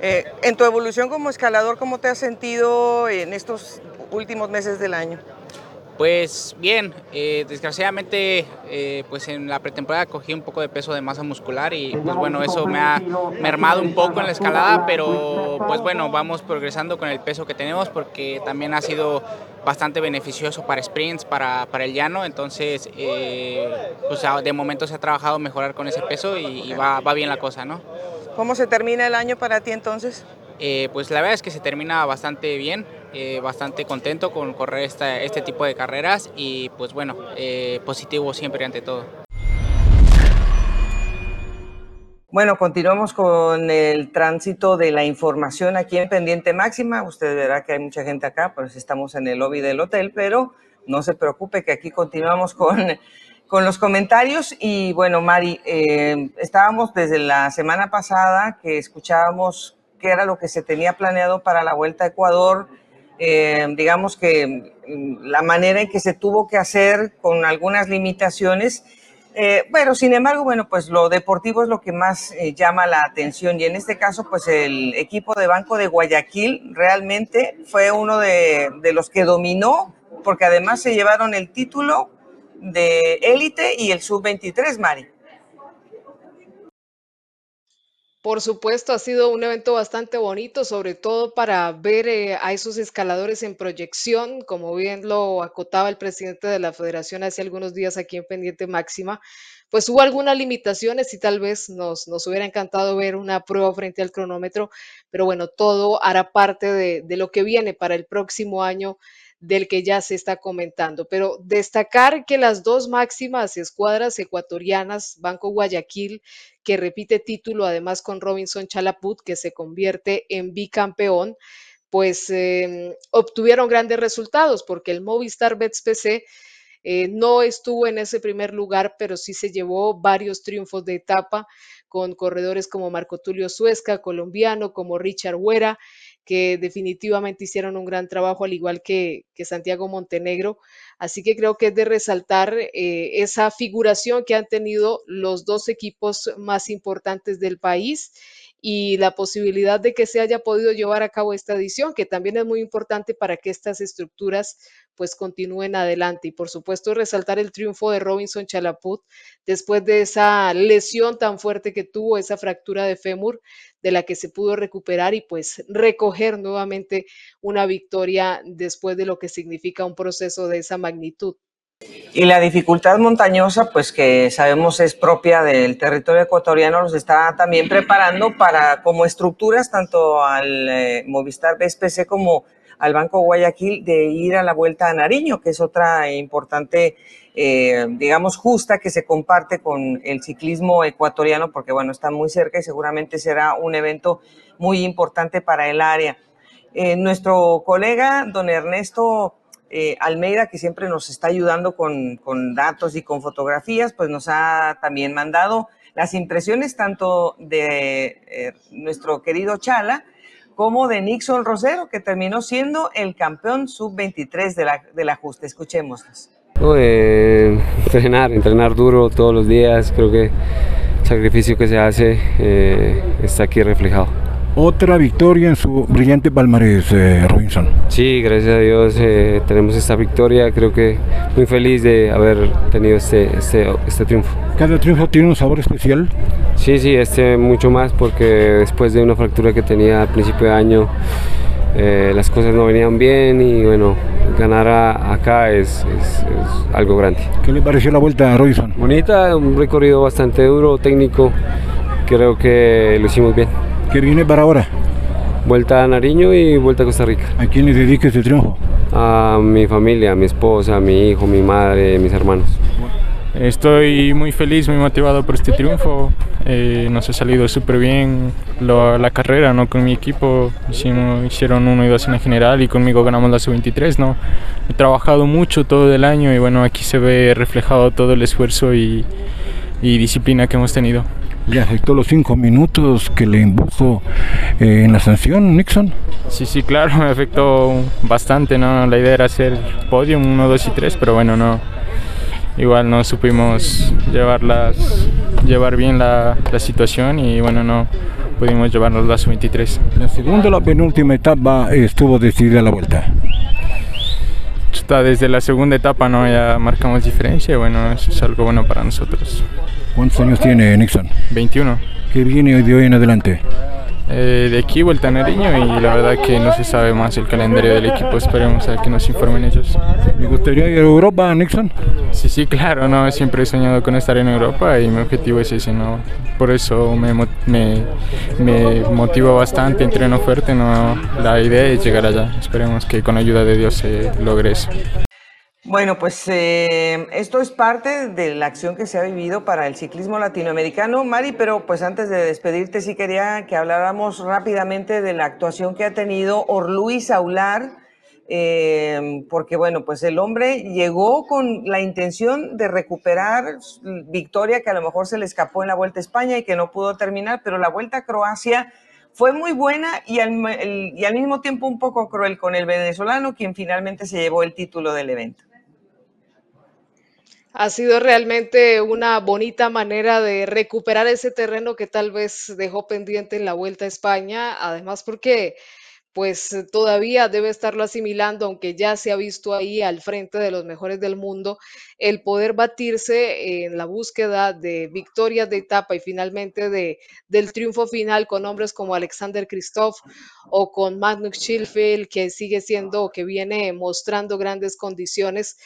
Eh, en tu evolución como escalador, ¿cómo te has sentido en estos últimos meses del año? Pues bien, desgraciadamente pues en la pretemporada cogí un poco de peso de masa muscular y pues bueno, eso me ha mermado un poco en la escalada, pero pues bueno, vamos progresando con el peso que tenemos porque también ha sido bastante beneficioso para sprints, para, para el llano, entonces eh, pues de momento se ha trabajado mejorar con ese peso y, va, va, bien la cosa, ¿no? ¿Cómo se termina el año para ti entonces? Eh, pues la verdad es que se termina bastante bien, eh, bastante contento con correr esta, este tipo de carreras y pues bueno, eh, positivo siempre ante todo. Bueno, continuamos con el tránsito de la información aquí en Pendiente Máxima. Usted verá que hay mucha gente acá, pues estamos en el lobby del hotel, pero no se preocupe que aquí continuamos con, con los comentarios. Y bueno, Mari, eh, estábamos desde la semana pasada que escuchábamos qué era lo que se tenía planeado para la Vuelta a Ecuador. Eh, digamos que mm, la manera en que se tuvo que hacer con algunas limitaciones eh, bueno, sin embargo, bueno, pues lo deportivo es lo que más eh, llama la atención y en este caso, pues el equipo de Banco de Guayaquil realmente fue uno de, de los que dominó, porque además se llevaron el título de élite y el sub-23, Mari. Por supuesto, ha sido un evento bastante bonito, sobre todo para ver eh, a esos escaladores en proyección, como bien lo acotaba el presidente de la federación hace algunos días aquí en Pendiente Máxima. Pues hubo algunas limitaciones y tal vez nos, nos hubiera encantado ver una prueba frente al cronómetro, pero bueno, todo hará parte de, de lo que viene para el próximo año del que ya se está comentando. Pero destacar que las dos máximas escuadras ecuatorianas, Banco Guayaquil, que repite título además con Robinson Chalaput, que se convierte en bicampeón, pues eh, obtuvieron grandes resultados porque el Movistar Bets PC eh, no estuvo en ese primer lugar, pero sí se llevó varios triunfos de etapa con corredores como Marco Tulio Suesca, colombiano, como Richard Huera, que definitivamente hicieron un gran trabajo, al igual que, Santiago Montenegro. Así que creo que es de resaltar eh, esa figuración que han tenido los dos equipos más importantes del país y la posibilidad de que se haya podido llevar a cabo esta edición, que también es muy importante para que estas estructuras pues continúen adelante. Y por supuesto resaltar el triunfo de Robinson Chalaput después de esa lesión tan fuerte que tuvo, esa fractura de fémur de la que se pudo recuperar y pues recoger nuevamente una victoria después de lo que significa un proceso de esa magnitud. Y la dificultad montañosa, pues que sabemos es propia del territorio ecuatoriano, nos está también preparando para como estructuras tanto al eh, Movistar BSPC como al Banco Guayaquil de ir a la Vuelta a Nariño, que es otra importante, eh, digamos, justa que se comparte con el ciclismo ecuatoriano, porque bueno, está muy cerca y seguramente será un evento muy importante para el área. Eh, nuestro colega, don Ernesto eh, Almeida, que siempre nos está ayudando con, datos y con fotografías, pues nos ha también mandado las impresiones tanto de eh, nuestro querido Chala como de Nixon Rosero, que terminó siendo el campeón sub-23 de la, del ajuste. Escuchémoslos. Eh, entrenar, entrenar duro todos los días, creo que el sacrificio que se hace está aquí reflejado otra victoria en su brillante palmarés, eh, Robinson. Sí, gracias a Dios eh, tenemos esta victoria, creo que muy feliz de haber tenido este, este, este, triunfo. ¿Cada triunfo tiene un sabor especial? Sí, sí, este mucho más porque después de una fractura que tenía al principio de año, eh, las cosas no venían bien y bueno, ganar acá es, es, algo grande. ¿Qué le pareció la vuelta a Robinson? Bonita, un recorrido bastante duro, técnico, creo que lo hicimos bien. ¿Qué viene para ahora? Vuelta a Nariño y vuelta a Costa Rica. ¿A quién le dedica este triunfo? A mi familia, a mi esposa, a mi hijo, mi madre, mis hermanos. Estoy muy feliz, muy motivado por este triunfo. Eh, nos ha salido súper bien la carrera ¿no? con mi equipo. Hicimos, hicieron uno y dos en la general y conmigo ganamos la sub-23. ¿no? He trabajado mucho todo el año y bueno, aquí se ve reflejado todo el esfuerzo y, y disciplina que hemos tenido. ¿Le afectó los cinco minutos que le impuso eh, en la sanción, Nixon? Sí, sí, claro, me afectó bastante, ¿no? La idea era hacer podio, uno, dos y tres, pero bueno, no. Igual no supimos llevarlas, llevar bien la, la situación y bueno, no pudimos llevarnos las 23. La segunda, la penúltima etapa estuvo decidida la vuelta. Desde la segunda etapa, ¿no? Ya marcamos diferencia y bueno, eso es algo bueno para nosotros. ¿Cuántos años tiene Nixon? 21. ¿Qué viene de hoy en adelante? eh, de aquí, Vuelta a Nariño, y la verdad que no se sabe más el calendario del equipo. Esperemos a que nos informen ellos. ¿Me gustaría ir a Europa, Nixon? Sí, sí, claro, no, siempre he soñado con estar en Europa y mi objetivo es ese, ¿no? Por eso me, me, me motiva bastante, entreno fuerte, ¿no? La idea es llegar allá. Esperemos que con ayuda de Dios se logre eso. Bueno, pues eh, esto es parte de la acción que se ha vivido para el ciclismo latinoamericano, Mari, pero pues antes de despedirte sí quería que habláramos rápidamente de la actuación que ha tenido Orluis Aular, eh, porque bueno, pues el hombre llegó con la intención de recuperar victoria que a lo mejor se le escapó en la Vuelta a España y que no pudo terminar, pero la Vuelta a Croacia fue muy buena y al, y al mismo tiempo un poco cruel con el venezolano, quien finalmente se llevó el título del evento. Ha sido realmente una bonita manera de recuperar ese terreno que tal vez dejó pendiente en la Vuelta a España, además porque pues todavía debe estarlo asimilando, aunque ya se ha visto ahí al frente de los mejores del mundo, el poder batirse en la búsqueda de victorias de etapa y finalmente de, del triunfo final con hombres como Alexander Kristoff o con Magnus Schilfeld, que sigue siendo, que viene mostrando grandes condiciones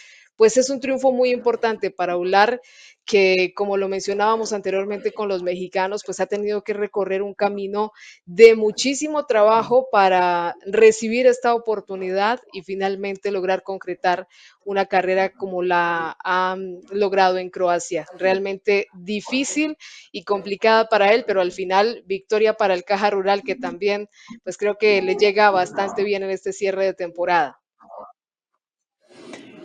pues es un triunfo muy importante para Ular, que como lo mencionábamos anteriormente con los mexicanos, pues ha tenido que recorrer un camino de muchísimo trabajo para recibir esta oportunidad y finalmente lograr concretar una carrera como la ha logrado en Croacia. Realmente difícil y complicada para él, pero al final victoria para el Caja Rural que también pues creo que le llega bastante bien en este cierre de temporada.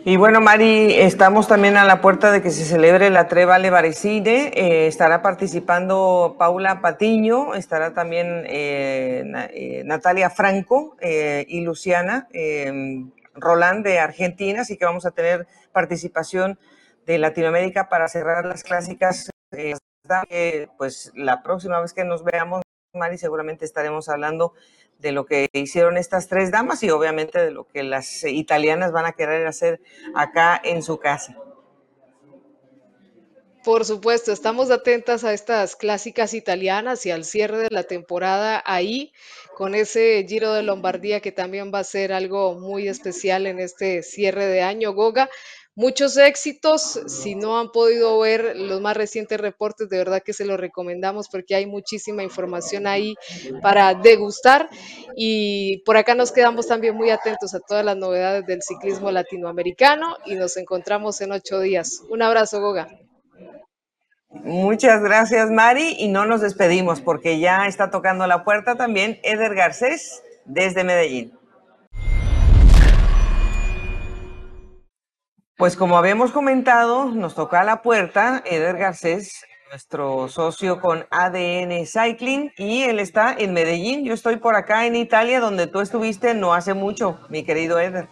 Y bueno, Mari, estamos también a la puerta de que se celebre la Trevale Varecine. Eh, estará participando Paula Patiño, estará también eh, eh, Natalia Franco y Luciana Roland de Argentina, así que vamos a tener participación de Latinoamérica para cerrar las clásicas. pues la próxima vez que nos veamos, Mari, seguramente estaremos hablando de lo que hicieron estas tres damas y obviamente de lo que las italianas van a querer hacer acá en su casa. Por supuesto, estamos atentas a estas clásicas italianas y al cierre de la temporada ahí, con ese Giro de Lombardía que también va a ser algo muy especial en este cierre de año, Goga. Muchos éxitos. Si no han podido ver los más recientes reportes, de verdad que se los recomendamos porque hay muchísima información ahí para degustar. Y por acá nos quedamos también muy atentos a todas las novedades del ciclismo latinoamericano y nos encontramos en ocho días. Un abrazo, Goga. Muchas gracias, Mari. Y no nos despedimos porque ya está tocando la puerta también Eder Garcés desde Medellín. Pues como habíamos comentado, nos toca a la puerta Eder Garcés, nuestro socio con ADN Cycling, y él está en Medellín. Yo estoy por acá en Italia, donde tú estuviste no hace mucho, mi querido Eder.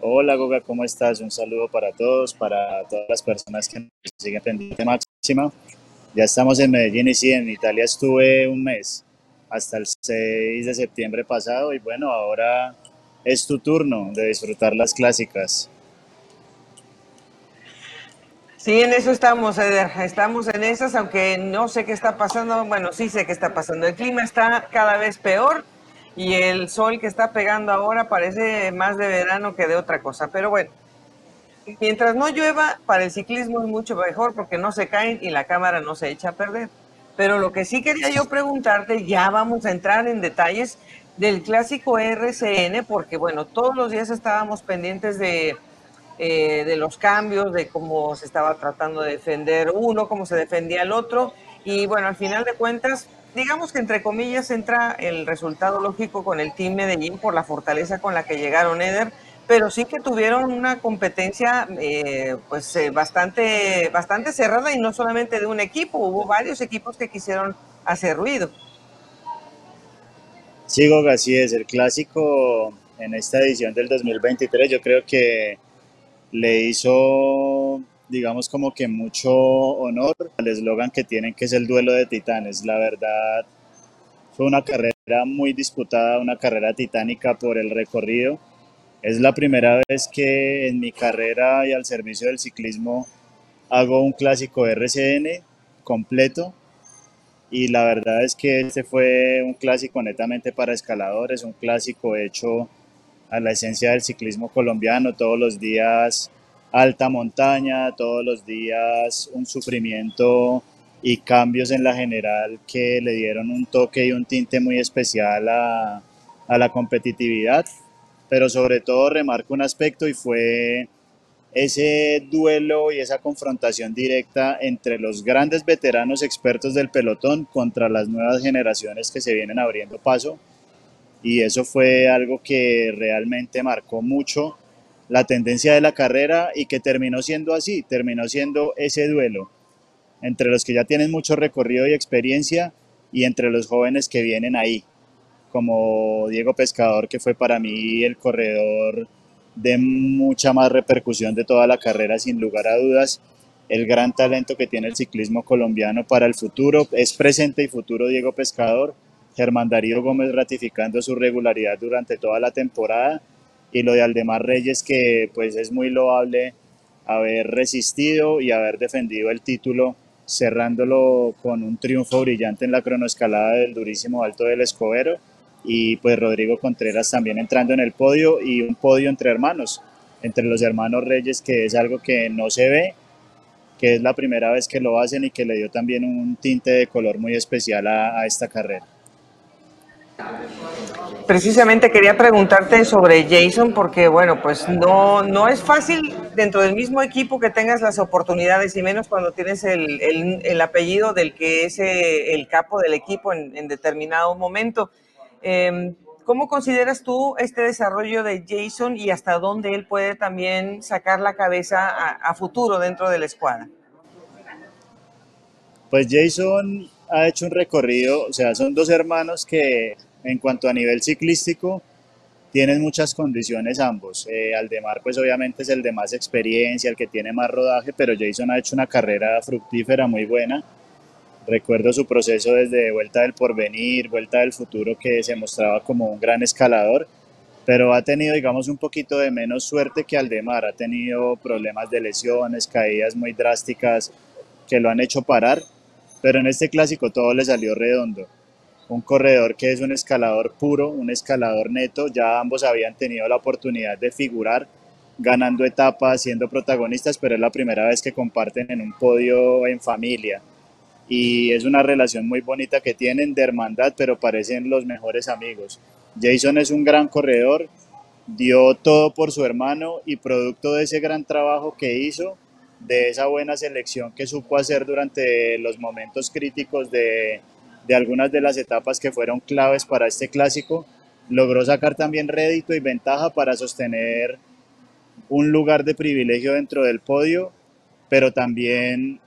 Hola Goga, ¿cómo estás? Un saludo para todos, para todas las personas que nos siguen pendiente máxima. Ya estamos en Medellín y sí, en Italia estuve un mes, hasta el 6 de septiembre pasado, y bueno, ahora es tu turno de disfrutar las clásicas. Sí, en eso estamos, Eder. Estamos en esas, aunque no sé qué está pasando. Bueno, sí sé qué está pasando. El clima está cada vez peor y el sol que está pegando ahora parece más de verano que de otra cosa. Pero bueno, mientras no llueva, para el ciclismo es mucho mejor porque no se caen y la cámara no se echa a perder. Pero lo que sí quería yo preguntarte, ya vamos a entrar en detalles del clásico RCN, porque bueno, todos los días estábamos pendientes de eh, de los cambios, de cómo se estaba tratando de defender uno, cómo se defendía el otro. Y bueno, al final de cuentas, digamos que entre comillas entra el resultado lógico con el Team Medellín por la fortaleza con la que llegaron Eder, pero sí que tuvieron una competencia eh, pues eh, bastante, bastante cerrada y no solamente de un equipo, hubo varios equipos que quisieron hacer ruido. Sí, Goga, así es, el clásico en esta edición del 2023 yo creo que le hizo, digamos, como que mucho honor al eslogan que tienen, que es el duelo de titanes. La verdad, fue una carrera muy disputada, una carrera titánica por el recorrido. Es la primera vez que en mi carrera y al servicio del ciclismo hago un clásico RCN completo y la verdad es que este fue un clásico netamente para escaladores, un clásico hecho a la esencia del ciclismo colombiano, todos los días alta montaña, todos los días un sufrimiento y cambios en la general que le dieron un toque y un tinte muy especial a, a la competitividad, pero sobre todo remarco un aspecto y fue ese duelo y esa confrontación directa entre los grandes veteranos expertos del pelotón contra las nuevas generaciones que se vienen abriendo paso. Y eso fue algo que realmente marcó mucho la tendencia de la carrera y que terminó siendo así, terminó siendo ese duelo entre los que ya tienen mucho recorrido y experiencia y entre los jóvenes que vienen ahí, como Diego Pescador, que fue para mí el corredor de mucha más repercusión de toda la carrera, sin lugar a dudas. El gran talento que tiene el ciclismo colombiano para el futuro, es presente y futuro Diego Pescador, Germán Darío Gómez ratificando su regularidad durante toda la temporada y lo de Aldemar Reyes que pues es muy loable haber resistido y haber defendido el título cerrándolo con un triunfo brillante en la cronoescalada del durísimo Alto del Escobero y pues Rodrigo Contreras también entrando en el podio y un podio entre hermanos, entre los hermanos Reyes, que es algo que no se ve, que es la primera vez que lo hacen y que le dio también un tinte de color muy especial a, a esta carrera. Precisamente quería preguntarte sobre Jason porque, bueno, pues no, no es fácil dentro del mismo equipo que tengas las oportunidades y menos cuando tienes el, el, el apellido del que es eh, el capo del equipo en, determinado momento. Eh, ¿Cómo consideras tú este desarrollo de Jason y hasta dónde él puede también sacar la cabeza a, a futuro dentro de la escuadra? Pues Jason ha hecho un recorrido, o sea, son dos hermanos que en cuanto a nivel ciclístico tienen muchas condiciones ambos. Eh, Aldemar pues obviamente es el de más experiencia, el que tiene más rodaje, pero Jason ha hecho una carrera fructífera muy buena Recuerdo su proceso desde Vuelta del Porvenir, Vuelta del Futuro, que se mostraba como un gran escalador, pero ha tenido, digamos, un poquito de menos suerte que Aldemar. Ha tenido problemas de lesiones, caídas muy drásticas que lo han hecho parar, pero en este clásico todo le salió redondo. Un corredor que es un escalador puro, un escalador neto, ya ambos habían tenido la oportunidad de figurar ganando etapas, siendo protagonistas, pero es la primera vez que comparten en un podio en familia y es una relación muy bonita que tienen de hermandad, pero parecen los mejores amigos. Jason es un gran corredor, dio todo por su hermano y producto de ese gran trabajo que hizo, de esa buena selección que supo hacer durante los momentos críticos de, de algunas de las etapas que fueron claves para este clásico, logró sacar también rédito y ventaja para sostener un lugar de privilegio dentro del podio, pero también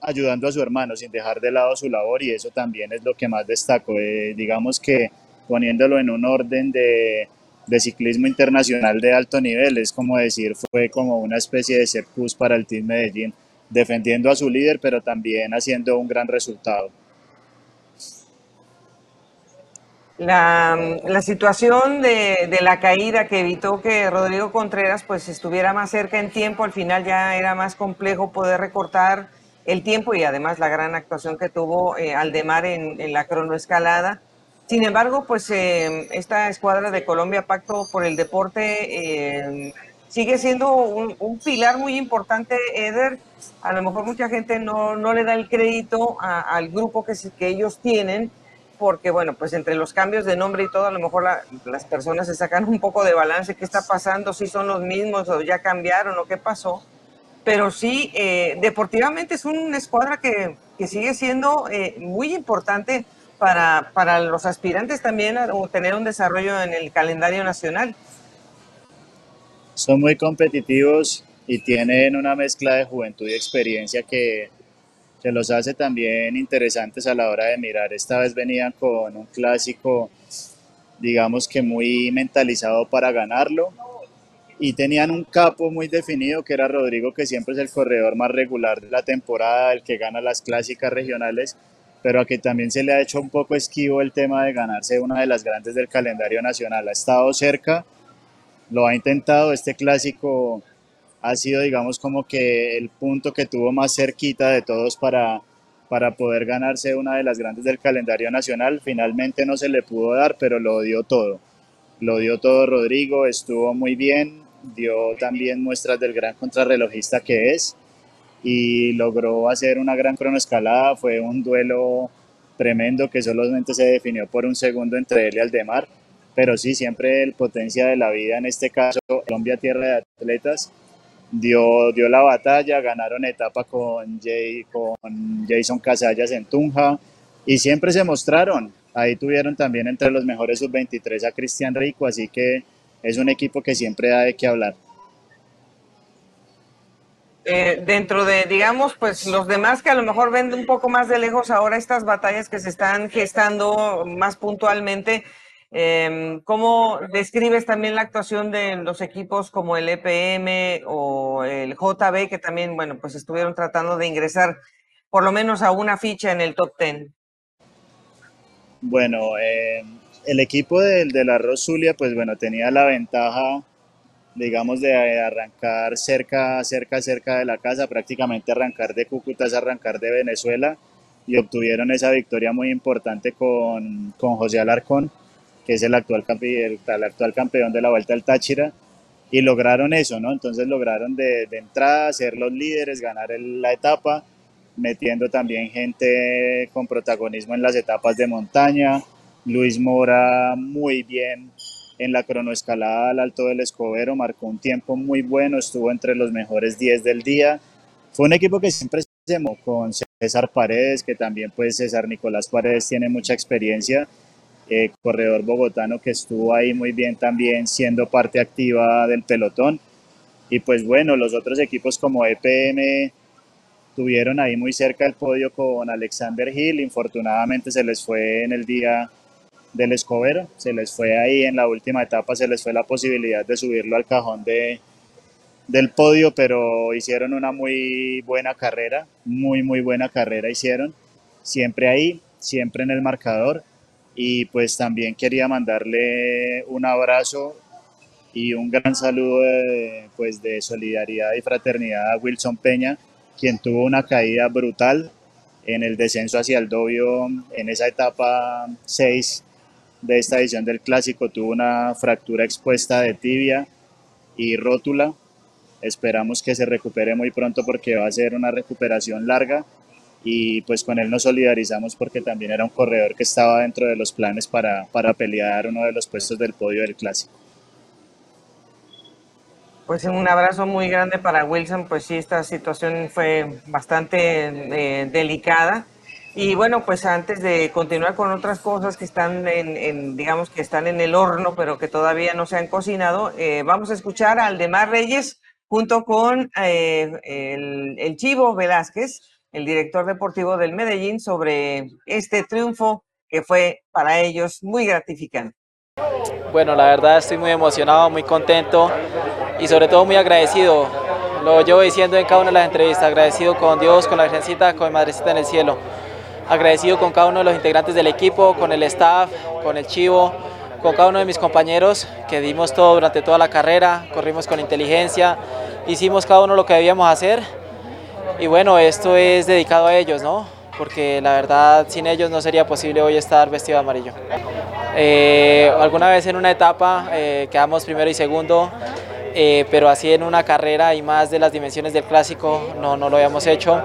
ayudando a su hermano sin dejar de lado su labor y eso también es lo que más destaco. Eh, digamos que poniéndolo en un orden de, de, ciclismo internacional de alto nivel, es como decir, fue como una especie de sepus para el Team Medellín, defendiendo a su líder, pero también haciendo un gran resultado. La, situación de, la caída que evitó que Rodrigo Contreras pues estuviera más cerca en tiempo, al final ya era más complejo poder recortar el tiempo y además la gran actuación que tuvo eh, Aldemar en, en, la cronoescalada. Sin embargo, pues eh, esta escuadra de Colombia Pacto por el Deporte eh, sigue siendo un, pilar muy importante, Eder. A lo mejor mucha gente no, no le da el crédito al grupo que, que ellos tienen, porque bueno, pues entre los cambios de nombre y todo, a lo mejor la, las personas se sacan un poco de balance, qué está pasando, si son los mismos o ya cambiaron o qué pasó pero sí, eh, deportivamente es una escuadra que, que sigue siendo eh, muy importante para, para, los aspirantes también a tener un desarrollo en el calendario nacional. Son muy competitivos y tienen una mezcla de juventud y experiencia que, que los hace también interesantes a la hora de mirar. Esta vez venían con un clásico, digamos que muy mentalizado para ganarlo y tenían un capo muy definido que era Rodrigo, que siempre es el corredor más regular de la temporada, el que gana las clásicas regionales, pero a que también se le ha hecho un poco esquivo el tema de ganarse una de las grandes del calendario nacional. Ha estado cerca, lo ha intentado, este clásico ha sido, digamos, como que el punto que tuvo más cerquita de todos para, para poder ganarse una de las grandes del calendario nacional. Finalmente no se le pudo dar, pero lo dio todo. Lo dio todo Rodrigo, estuvo muy bien, dio también muestras del gran contrarrelojista que es y logró hacer una gran cronoescalada. Fue un duelo tremendo que solamente se definió por un segundo entre él y Aldemar. Pero sí, siempre el potencia de la vida, en este caso Colombia Tierra de Atletas, dio, dio la batalla, ganaron etapa con, Jay, con Jason Casallas en Tunja y siempre se mostraron. Ahí tuvieron también entre los mejores sub-23 a Cristian Rico, así que es un equipo que siempre da de qué hablar. Eh, dentro de, digamos, pues los demás que a lo mejor ven un poco más de lejos ahora estas batallas que se están gestando más puntualmente, eh, ¿cómo describes también la actuación de los equipos como el EPM o el JB, que también, bueno, pues estuvieron tratando de ingresar por lo menos a una ficha en el top 10? Bueno, eh, el equipo del, de la Rosulia, pues bueno, tenía la ventaja digamos, de arrancar cerca, cerca, cerca de la casa, prácticamente arrancar de Cúcuta, arrancar de Venezuela, y obtuvieron esa victoria muy importante con, con José Alarcón, que es el actual, el, el, actual campeón de la Vuelta al Táchira, y lograron eso, ¿no? Entonces lograron de, de entrada ser los líderes, ganar la etapa, metiendo también gente con protagonismo en las etapas de montaña. Luis Mora muy bien en la cronoescalada al Alto del Escobero, marcó un tiempo muy bueno, estuvo entre los mejores 10 del día. Fue un equipo que siempre se con César Paredes, que también pues César Nicolás Paredes tiene mucha experiencia, eh, corredor bogotano que estuvo ahí muy bien también siendo parte activa del pelotón. Y pues bueno, los otros equipos como EPM tuvieron ahí muy cerca el podio con Alexander Hill, infortunadamente se les fue en el día del Escobero. Se les fue ahí en la última etapa, se les fue la posibilidad de subirlo al cajón de, del podio, pero hicieron una muy buena carrera, muy, muy buena carrera hicieron. Siempre ahí, siempre en el marcador. Y pues también quería mandarle un abrazo y un gran saludo de, pues de solidaridad y fraternidad a Wilson Peña, quien tuvo una caída brutal en el descenso hacia el Dobio en esa etapa 6 de esta edición del clásico tuvo una fractura expuesta de tibia y rótula. Esperamos que se recupere muy pronto porque va a ser una recuperación larga y pues con él nos solidarizamos porque también era un corredor que estaba dentro de los planes para, para pelear uno de los puestos del podio del clásico. Pues un abrazo muy grande para Wilson, pues sí, esta situación fue bastante eh, delicada. Y bueno, pues antes de continuar con otras cosas que están en, digamos que están en el horno, pero que todavía no se han cocinado, eh, vamos a escuchar a Aldemar Reyes junto con eh, el, el, Chivo Velázquez, el director deportivo del Medellín, sobre este triunfo que fue para ellos muy gratificante. Bueno, la verdad estoy muy emocionado, muy contento y sobre todo muy agradecido. Lo llevo diciendo en cada una de las entrevistas, agradecido con Dios, con la Virgencita, con mi Madrecita en el cielo agradecido con cada uno de los integrantes del equipo, con el staff, con el Chivo, con cada uno de mis compañeros que dimos todo durante toda la carrera, corrimos con inteligencia, hicimos cada uno lo que debíamos hacer y bueno, esto es dedicado a ellos, ¿no? Porque la verdad sin ellos no sería posible hoy estar vestido de amarillo. Eh, alguna vez en una etapa eh, quedamos primero y segundo, eh, pero así en una carrera y más de las dimensiones del clásico no, no lo habíamos hecho.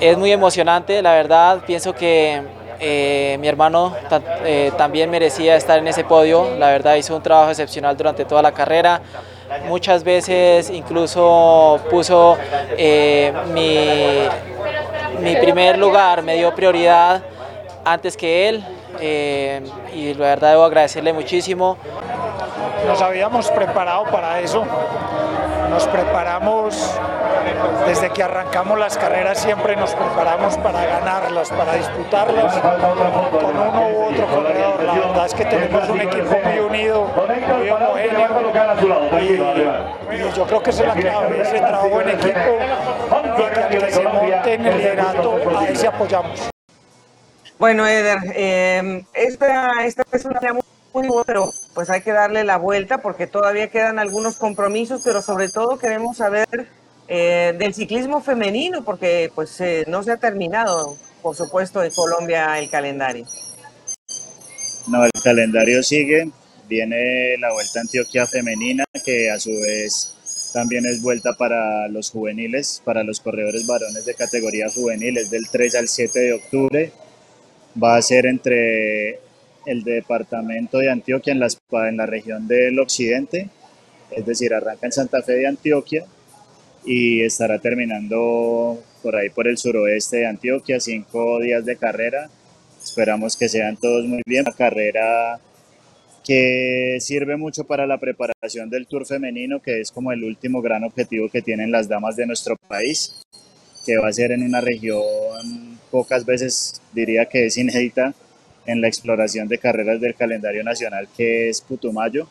Es muy emocionante, la verdad, pienso que eh, mi hermano eh, también merecía estar en ese podio, la verdad hizo un trabajo excepcional durante toda la carrera, muchas veces incluso puso eh, mi, mi, primer lugar, me dio prioridad antes que él y la verdad debo agradecerle muchísimo. Nos habíamos preparado para eso, nos preparamos desde que arrancamos las carreras siempre nos preparamos para ganarlas, para disputarlas con uno u otro corredor. La verdad es que tenemos un equipo muy unido, muy homogéneo y, yo creo que esa es la clave, ese trabajo en equipo y que al que se monte en el liderato, a ese apoyamos. Bueno, Eder, eh, esta, esta es una muy, muy buena, pero pues hay que darle la vuelta porque todavía quedan algunos compromisos, pero sobre todo queremos saber eh, del ciclismo femenino, porque pues eh, no se ha terminado, por supuesto, en Colombia el calendario. No, el calendario sigue. Viene la Vuelta Antioquia femenina, que a su vez también es vuelta para los juveniles, para los corredores varones de categoría juvenil. Es del 3 al 7 de octubre. Va a ser entre el departamento de Antioquia en la, en la región del occidente, es decir, arranca en Santa Fe de Antioquia y estará terminando por ahí por el suroeste de Antioquia, cinco días de carrera. Esperamos que sean todos muy bien. Una carrera que sirve mucho para la preparación del Tour femenino, que es como el último gran objetivo que tienen las damas de nuestro país, que va a ser en una región pocas veces diría que es inédita en la exploración de carreras del calendario nacional que es Putumayo.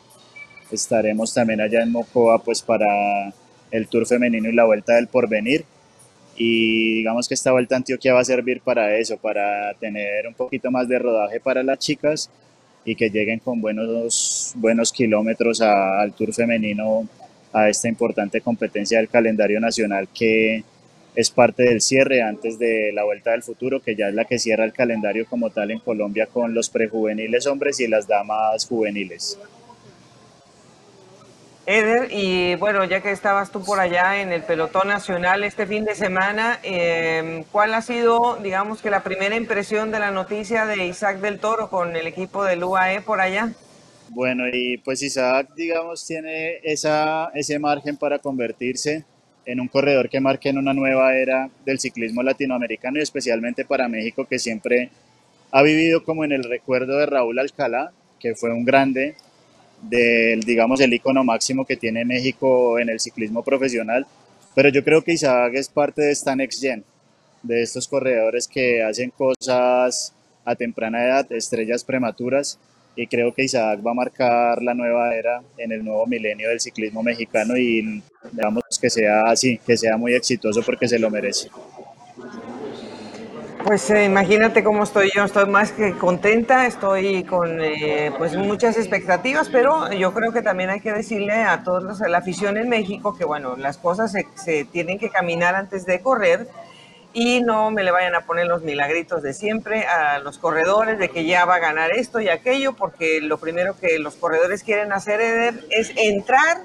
Estaremos también allá en Mocoa pues para el Tour femenino y la Vuelta del Porvenir. Y digamos que esta Vuelta a Antioquia va a servir para eso, para tener un poquito más de rodaje para las chicas y que lleguen con buenos, buenos kilómetros al Tour femenino, a esta importante competencia del calendario nacional que es parte del cierre antes de la Vuelta del Futuro, que ya es la que cierra el calendario como tal en Colombia con los prejuveniles hombres y las damas juveniles. Eder, y bueno, ya que estabas tú por allá en el pelotón nacional este fin de semana, em, ¿cuál ha sido, digamos que la primera impresión de la noticia de Isaac del Toro con el equipo del UAE por allá? Bueno, y pues Isaac, digamos, tiene esa, ese margen para convertirse en un corredor que marque en una nueva era del ciclismo latinoamericano y especialmente para México que siempre ha vivido como en el recuerdo de Raúl Alcalá, que fue un grande del, digamos, el icono máximo que tiene México en el ciclismo profesional. Pero yo creo que Isaac es parte de esta next gen, de estos corredores que hacen cosas a temprana edad, estrellas prematuras y creo que Isaac va a marcar la nueva era en el nuevo milenio del ciclismo mexicano y digamos que sea así, que sea muy exitoso porque se lo merece. Pues eh, imagínate cómo estoy yo, estoy más que contenta, estoy con eh, pues muchas expectativas, pero yo creo que también hay que decirle a todos los, a la afición en México que bueno, las cosas se, se tienen que caminar antes de correr y no me le vayan a poner los milagritos de siempre a los corredores de que ya va a ganar esto y aquello, porque lo primero que los corredores quieren hacer, Eder, es entrar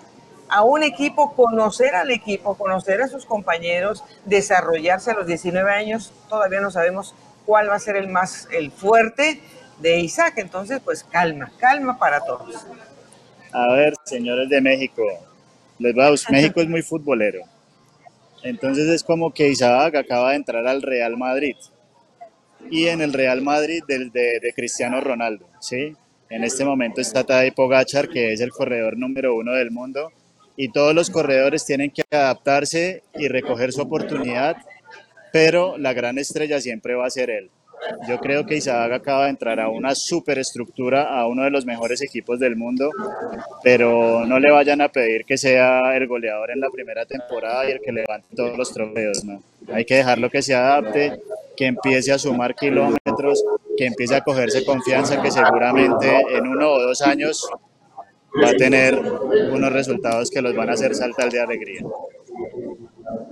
a un equipo, conocer al equipo, conocer a sus compañeros, desarrollarse a los 19 años. Todavía no sabemos cuál va a ser el más el fuerte de Isaac, entonces pues calma, calma para todos. A ver, señores de México, les va, México es muy futbolero. Entonces es como que Isaac acaba de entrar al Real Madrid y en el Real Madrid de, de, Cristiano Ronaldo, ¿sí? En este momento está Tadej Pogachar, que es el corredor número uno del mundo, y todos los corredores tienen que adaptarse y recoger su oportunidad, pero la gran estrella siempre va a ser él. Yo creo que Isaac acaba de entrar a una superestructura, a uno de los mejores equipos del mundo, pero no le vayan a pedir que sea el goleador en la primera temporada y el que levante todos los trofeos, ¿no? Hay que dejarlo que se adapte, que empiece a sumar kilómetros, que empiece a cogerse confianza, que seguramente en uno o dos años va a tener unos resultados que los van a hacer saltar de alegría.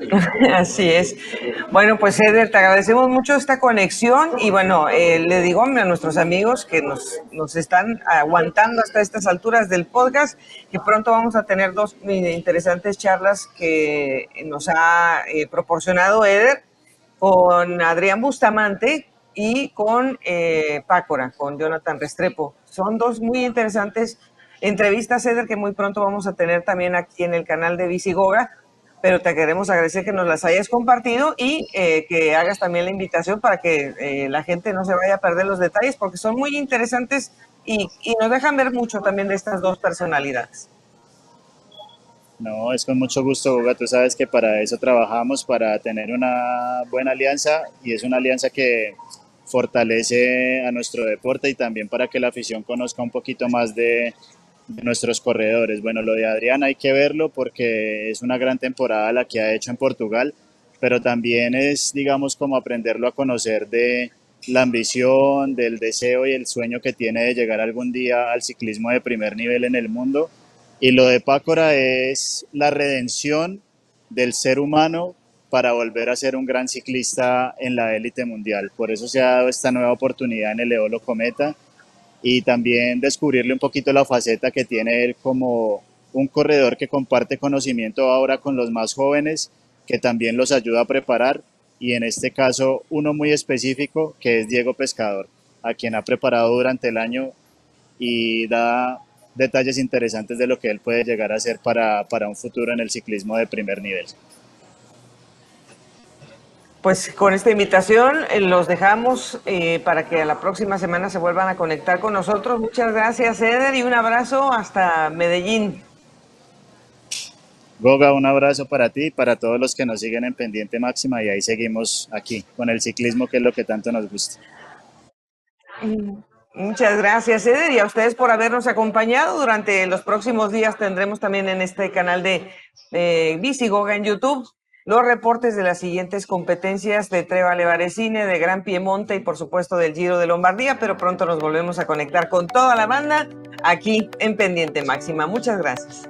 Así es. Bueno, pues Eder, te agradecemos mucho esta conexión y bueno, eh, le digo a nuestros amigos que nos, nos están aguantando hasta estas alturas del podcast que pronto vamos a tener dos interesantes charlas que nos ha eh, proporcionado Eder con Adrián Bustamante y con eh, Pácora, con Jonathan Restrepo. Son dos muy interesantes entrevistas, Eder, que muy pronto vamos a tener también aquí en el canal de Visigoga pero te queremos agradecer que nos las hayas compartido y eh, que hagas también la invitación para que eh, la gente no se vaya a perder los detalles porque son muy interesantes y, y, nos dejan ver mucho también de estas dos personalidades. No, es con mucho gusto, Boga. Tú sabes que para eso trabajamos, para tener una buena alianza y es una alianza que fortalece a nuestro deporte y también para que la afición conozca un poquito más de, nuestros corredores. Bueno, lo de Adrián hay que verlo porque es una gran temporada la que ha hecho en Portugal, pero también es, digamos, como aprenderlo a conocer de la ambición, del deseo y el sueño que tiene de llegar algún día al ciclismo de primer nivel en el mundo. Y lo de Pácora es la redención del ser humano para volver a ser un gran ciclista en la élite mundial. Por eso se ha dado esta nueva oportunidad en el Eolo Cometa y también descubrirle un poquito la faceta que tiene él como un corredor que comparte conocimiento ahora con los más jóvenes, que también los ayuda a preparar y en este caso uno muy específico que es Diego Pescador, a quien ha preparado durante el año y da detalles interesantes de lo que él puede llegar a ser para, para un futuro en el ciclismo de primer nivel. Pues con esta invitación eh, los dejamos eh, para que a la próxima semana se vuelvan a conectar con nosotros. Muchas gracias, Eder, y un abrazo hasta Medellín. Goga, un abrazo para ti y para todos los que nos siguen en Pendiente Máxima y ahí seguimos aquí con el ciclismo que es lo que tanto nos gusta. Mm, muchas gracias, Eder, y a ustedes por habernos acompañado. Durante los próximos días tendremos también en este canal de eh, Bici Goga en YouTube los reportes de las siguientes competencias de Trevale Varesine, de Gran Piemonte y por supuesto del Giro de Lombardía, pero pronto nos volvemos a conectar con toda la banda aquí en Pendiente Máxima. Muchas gracias.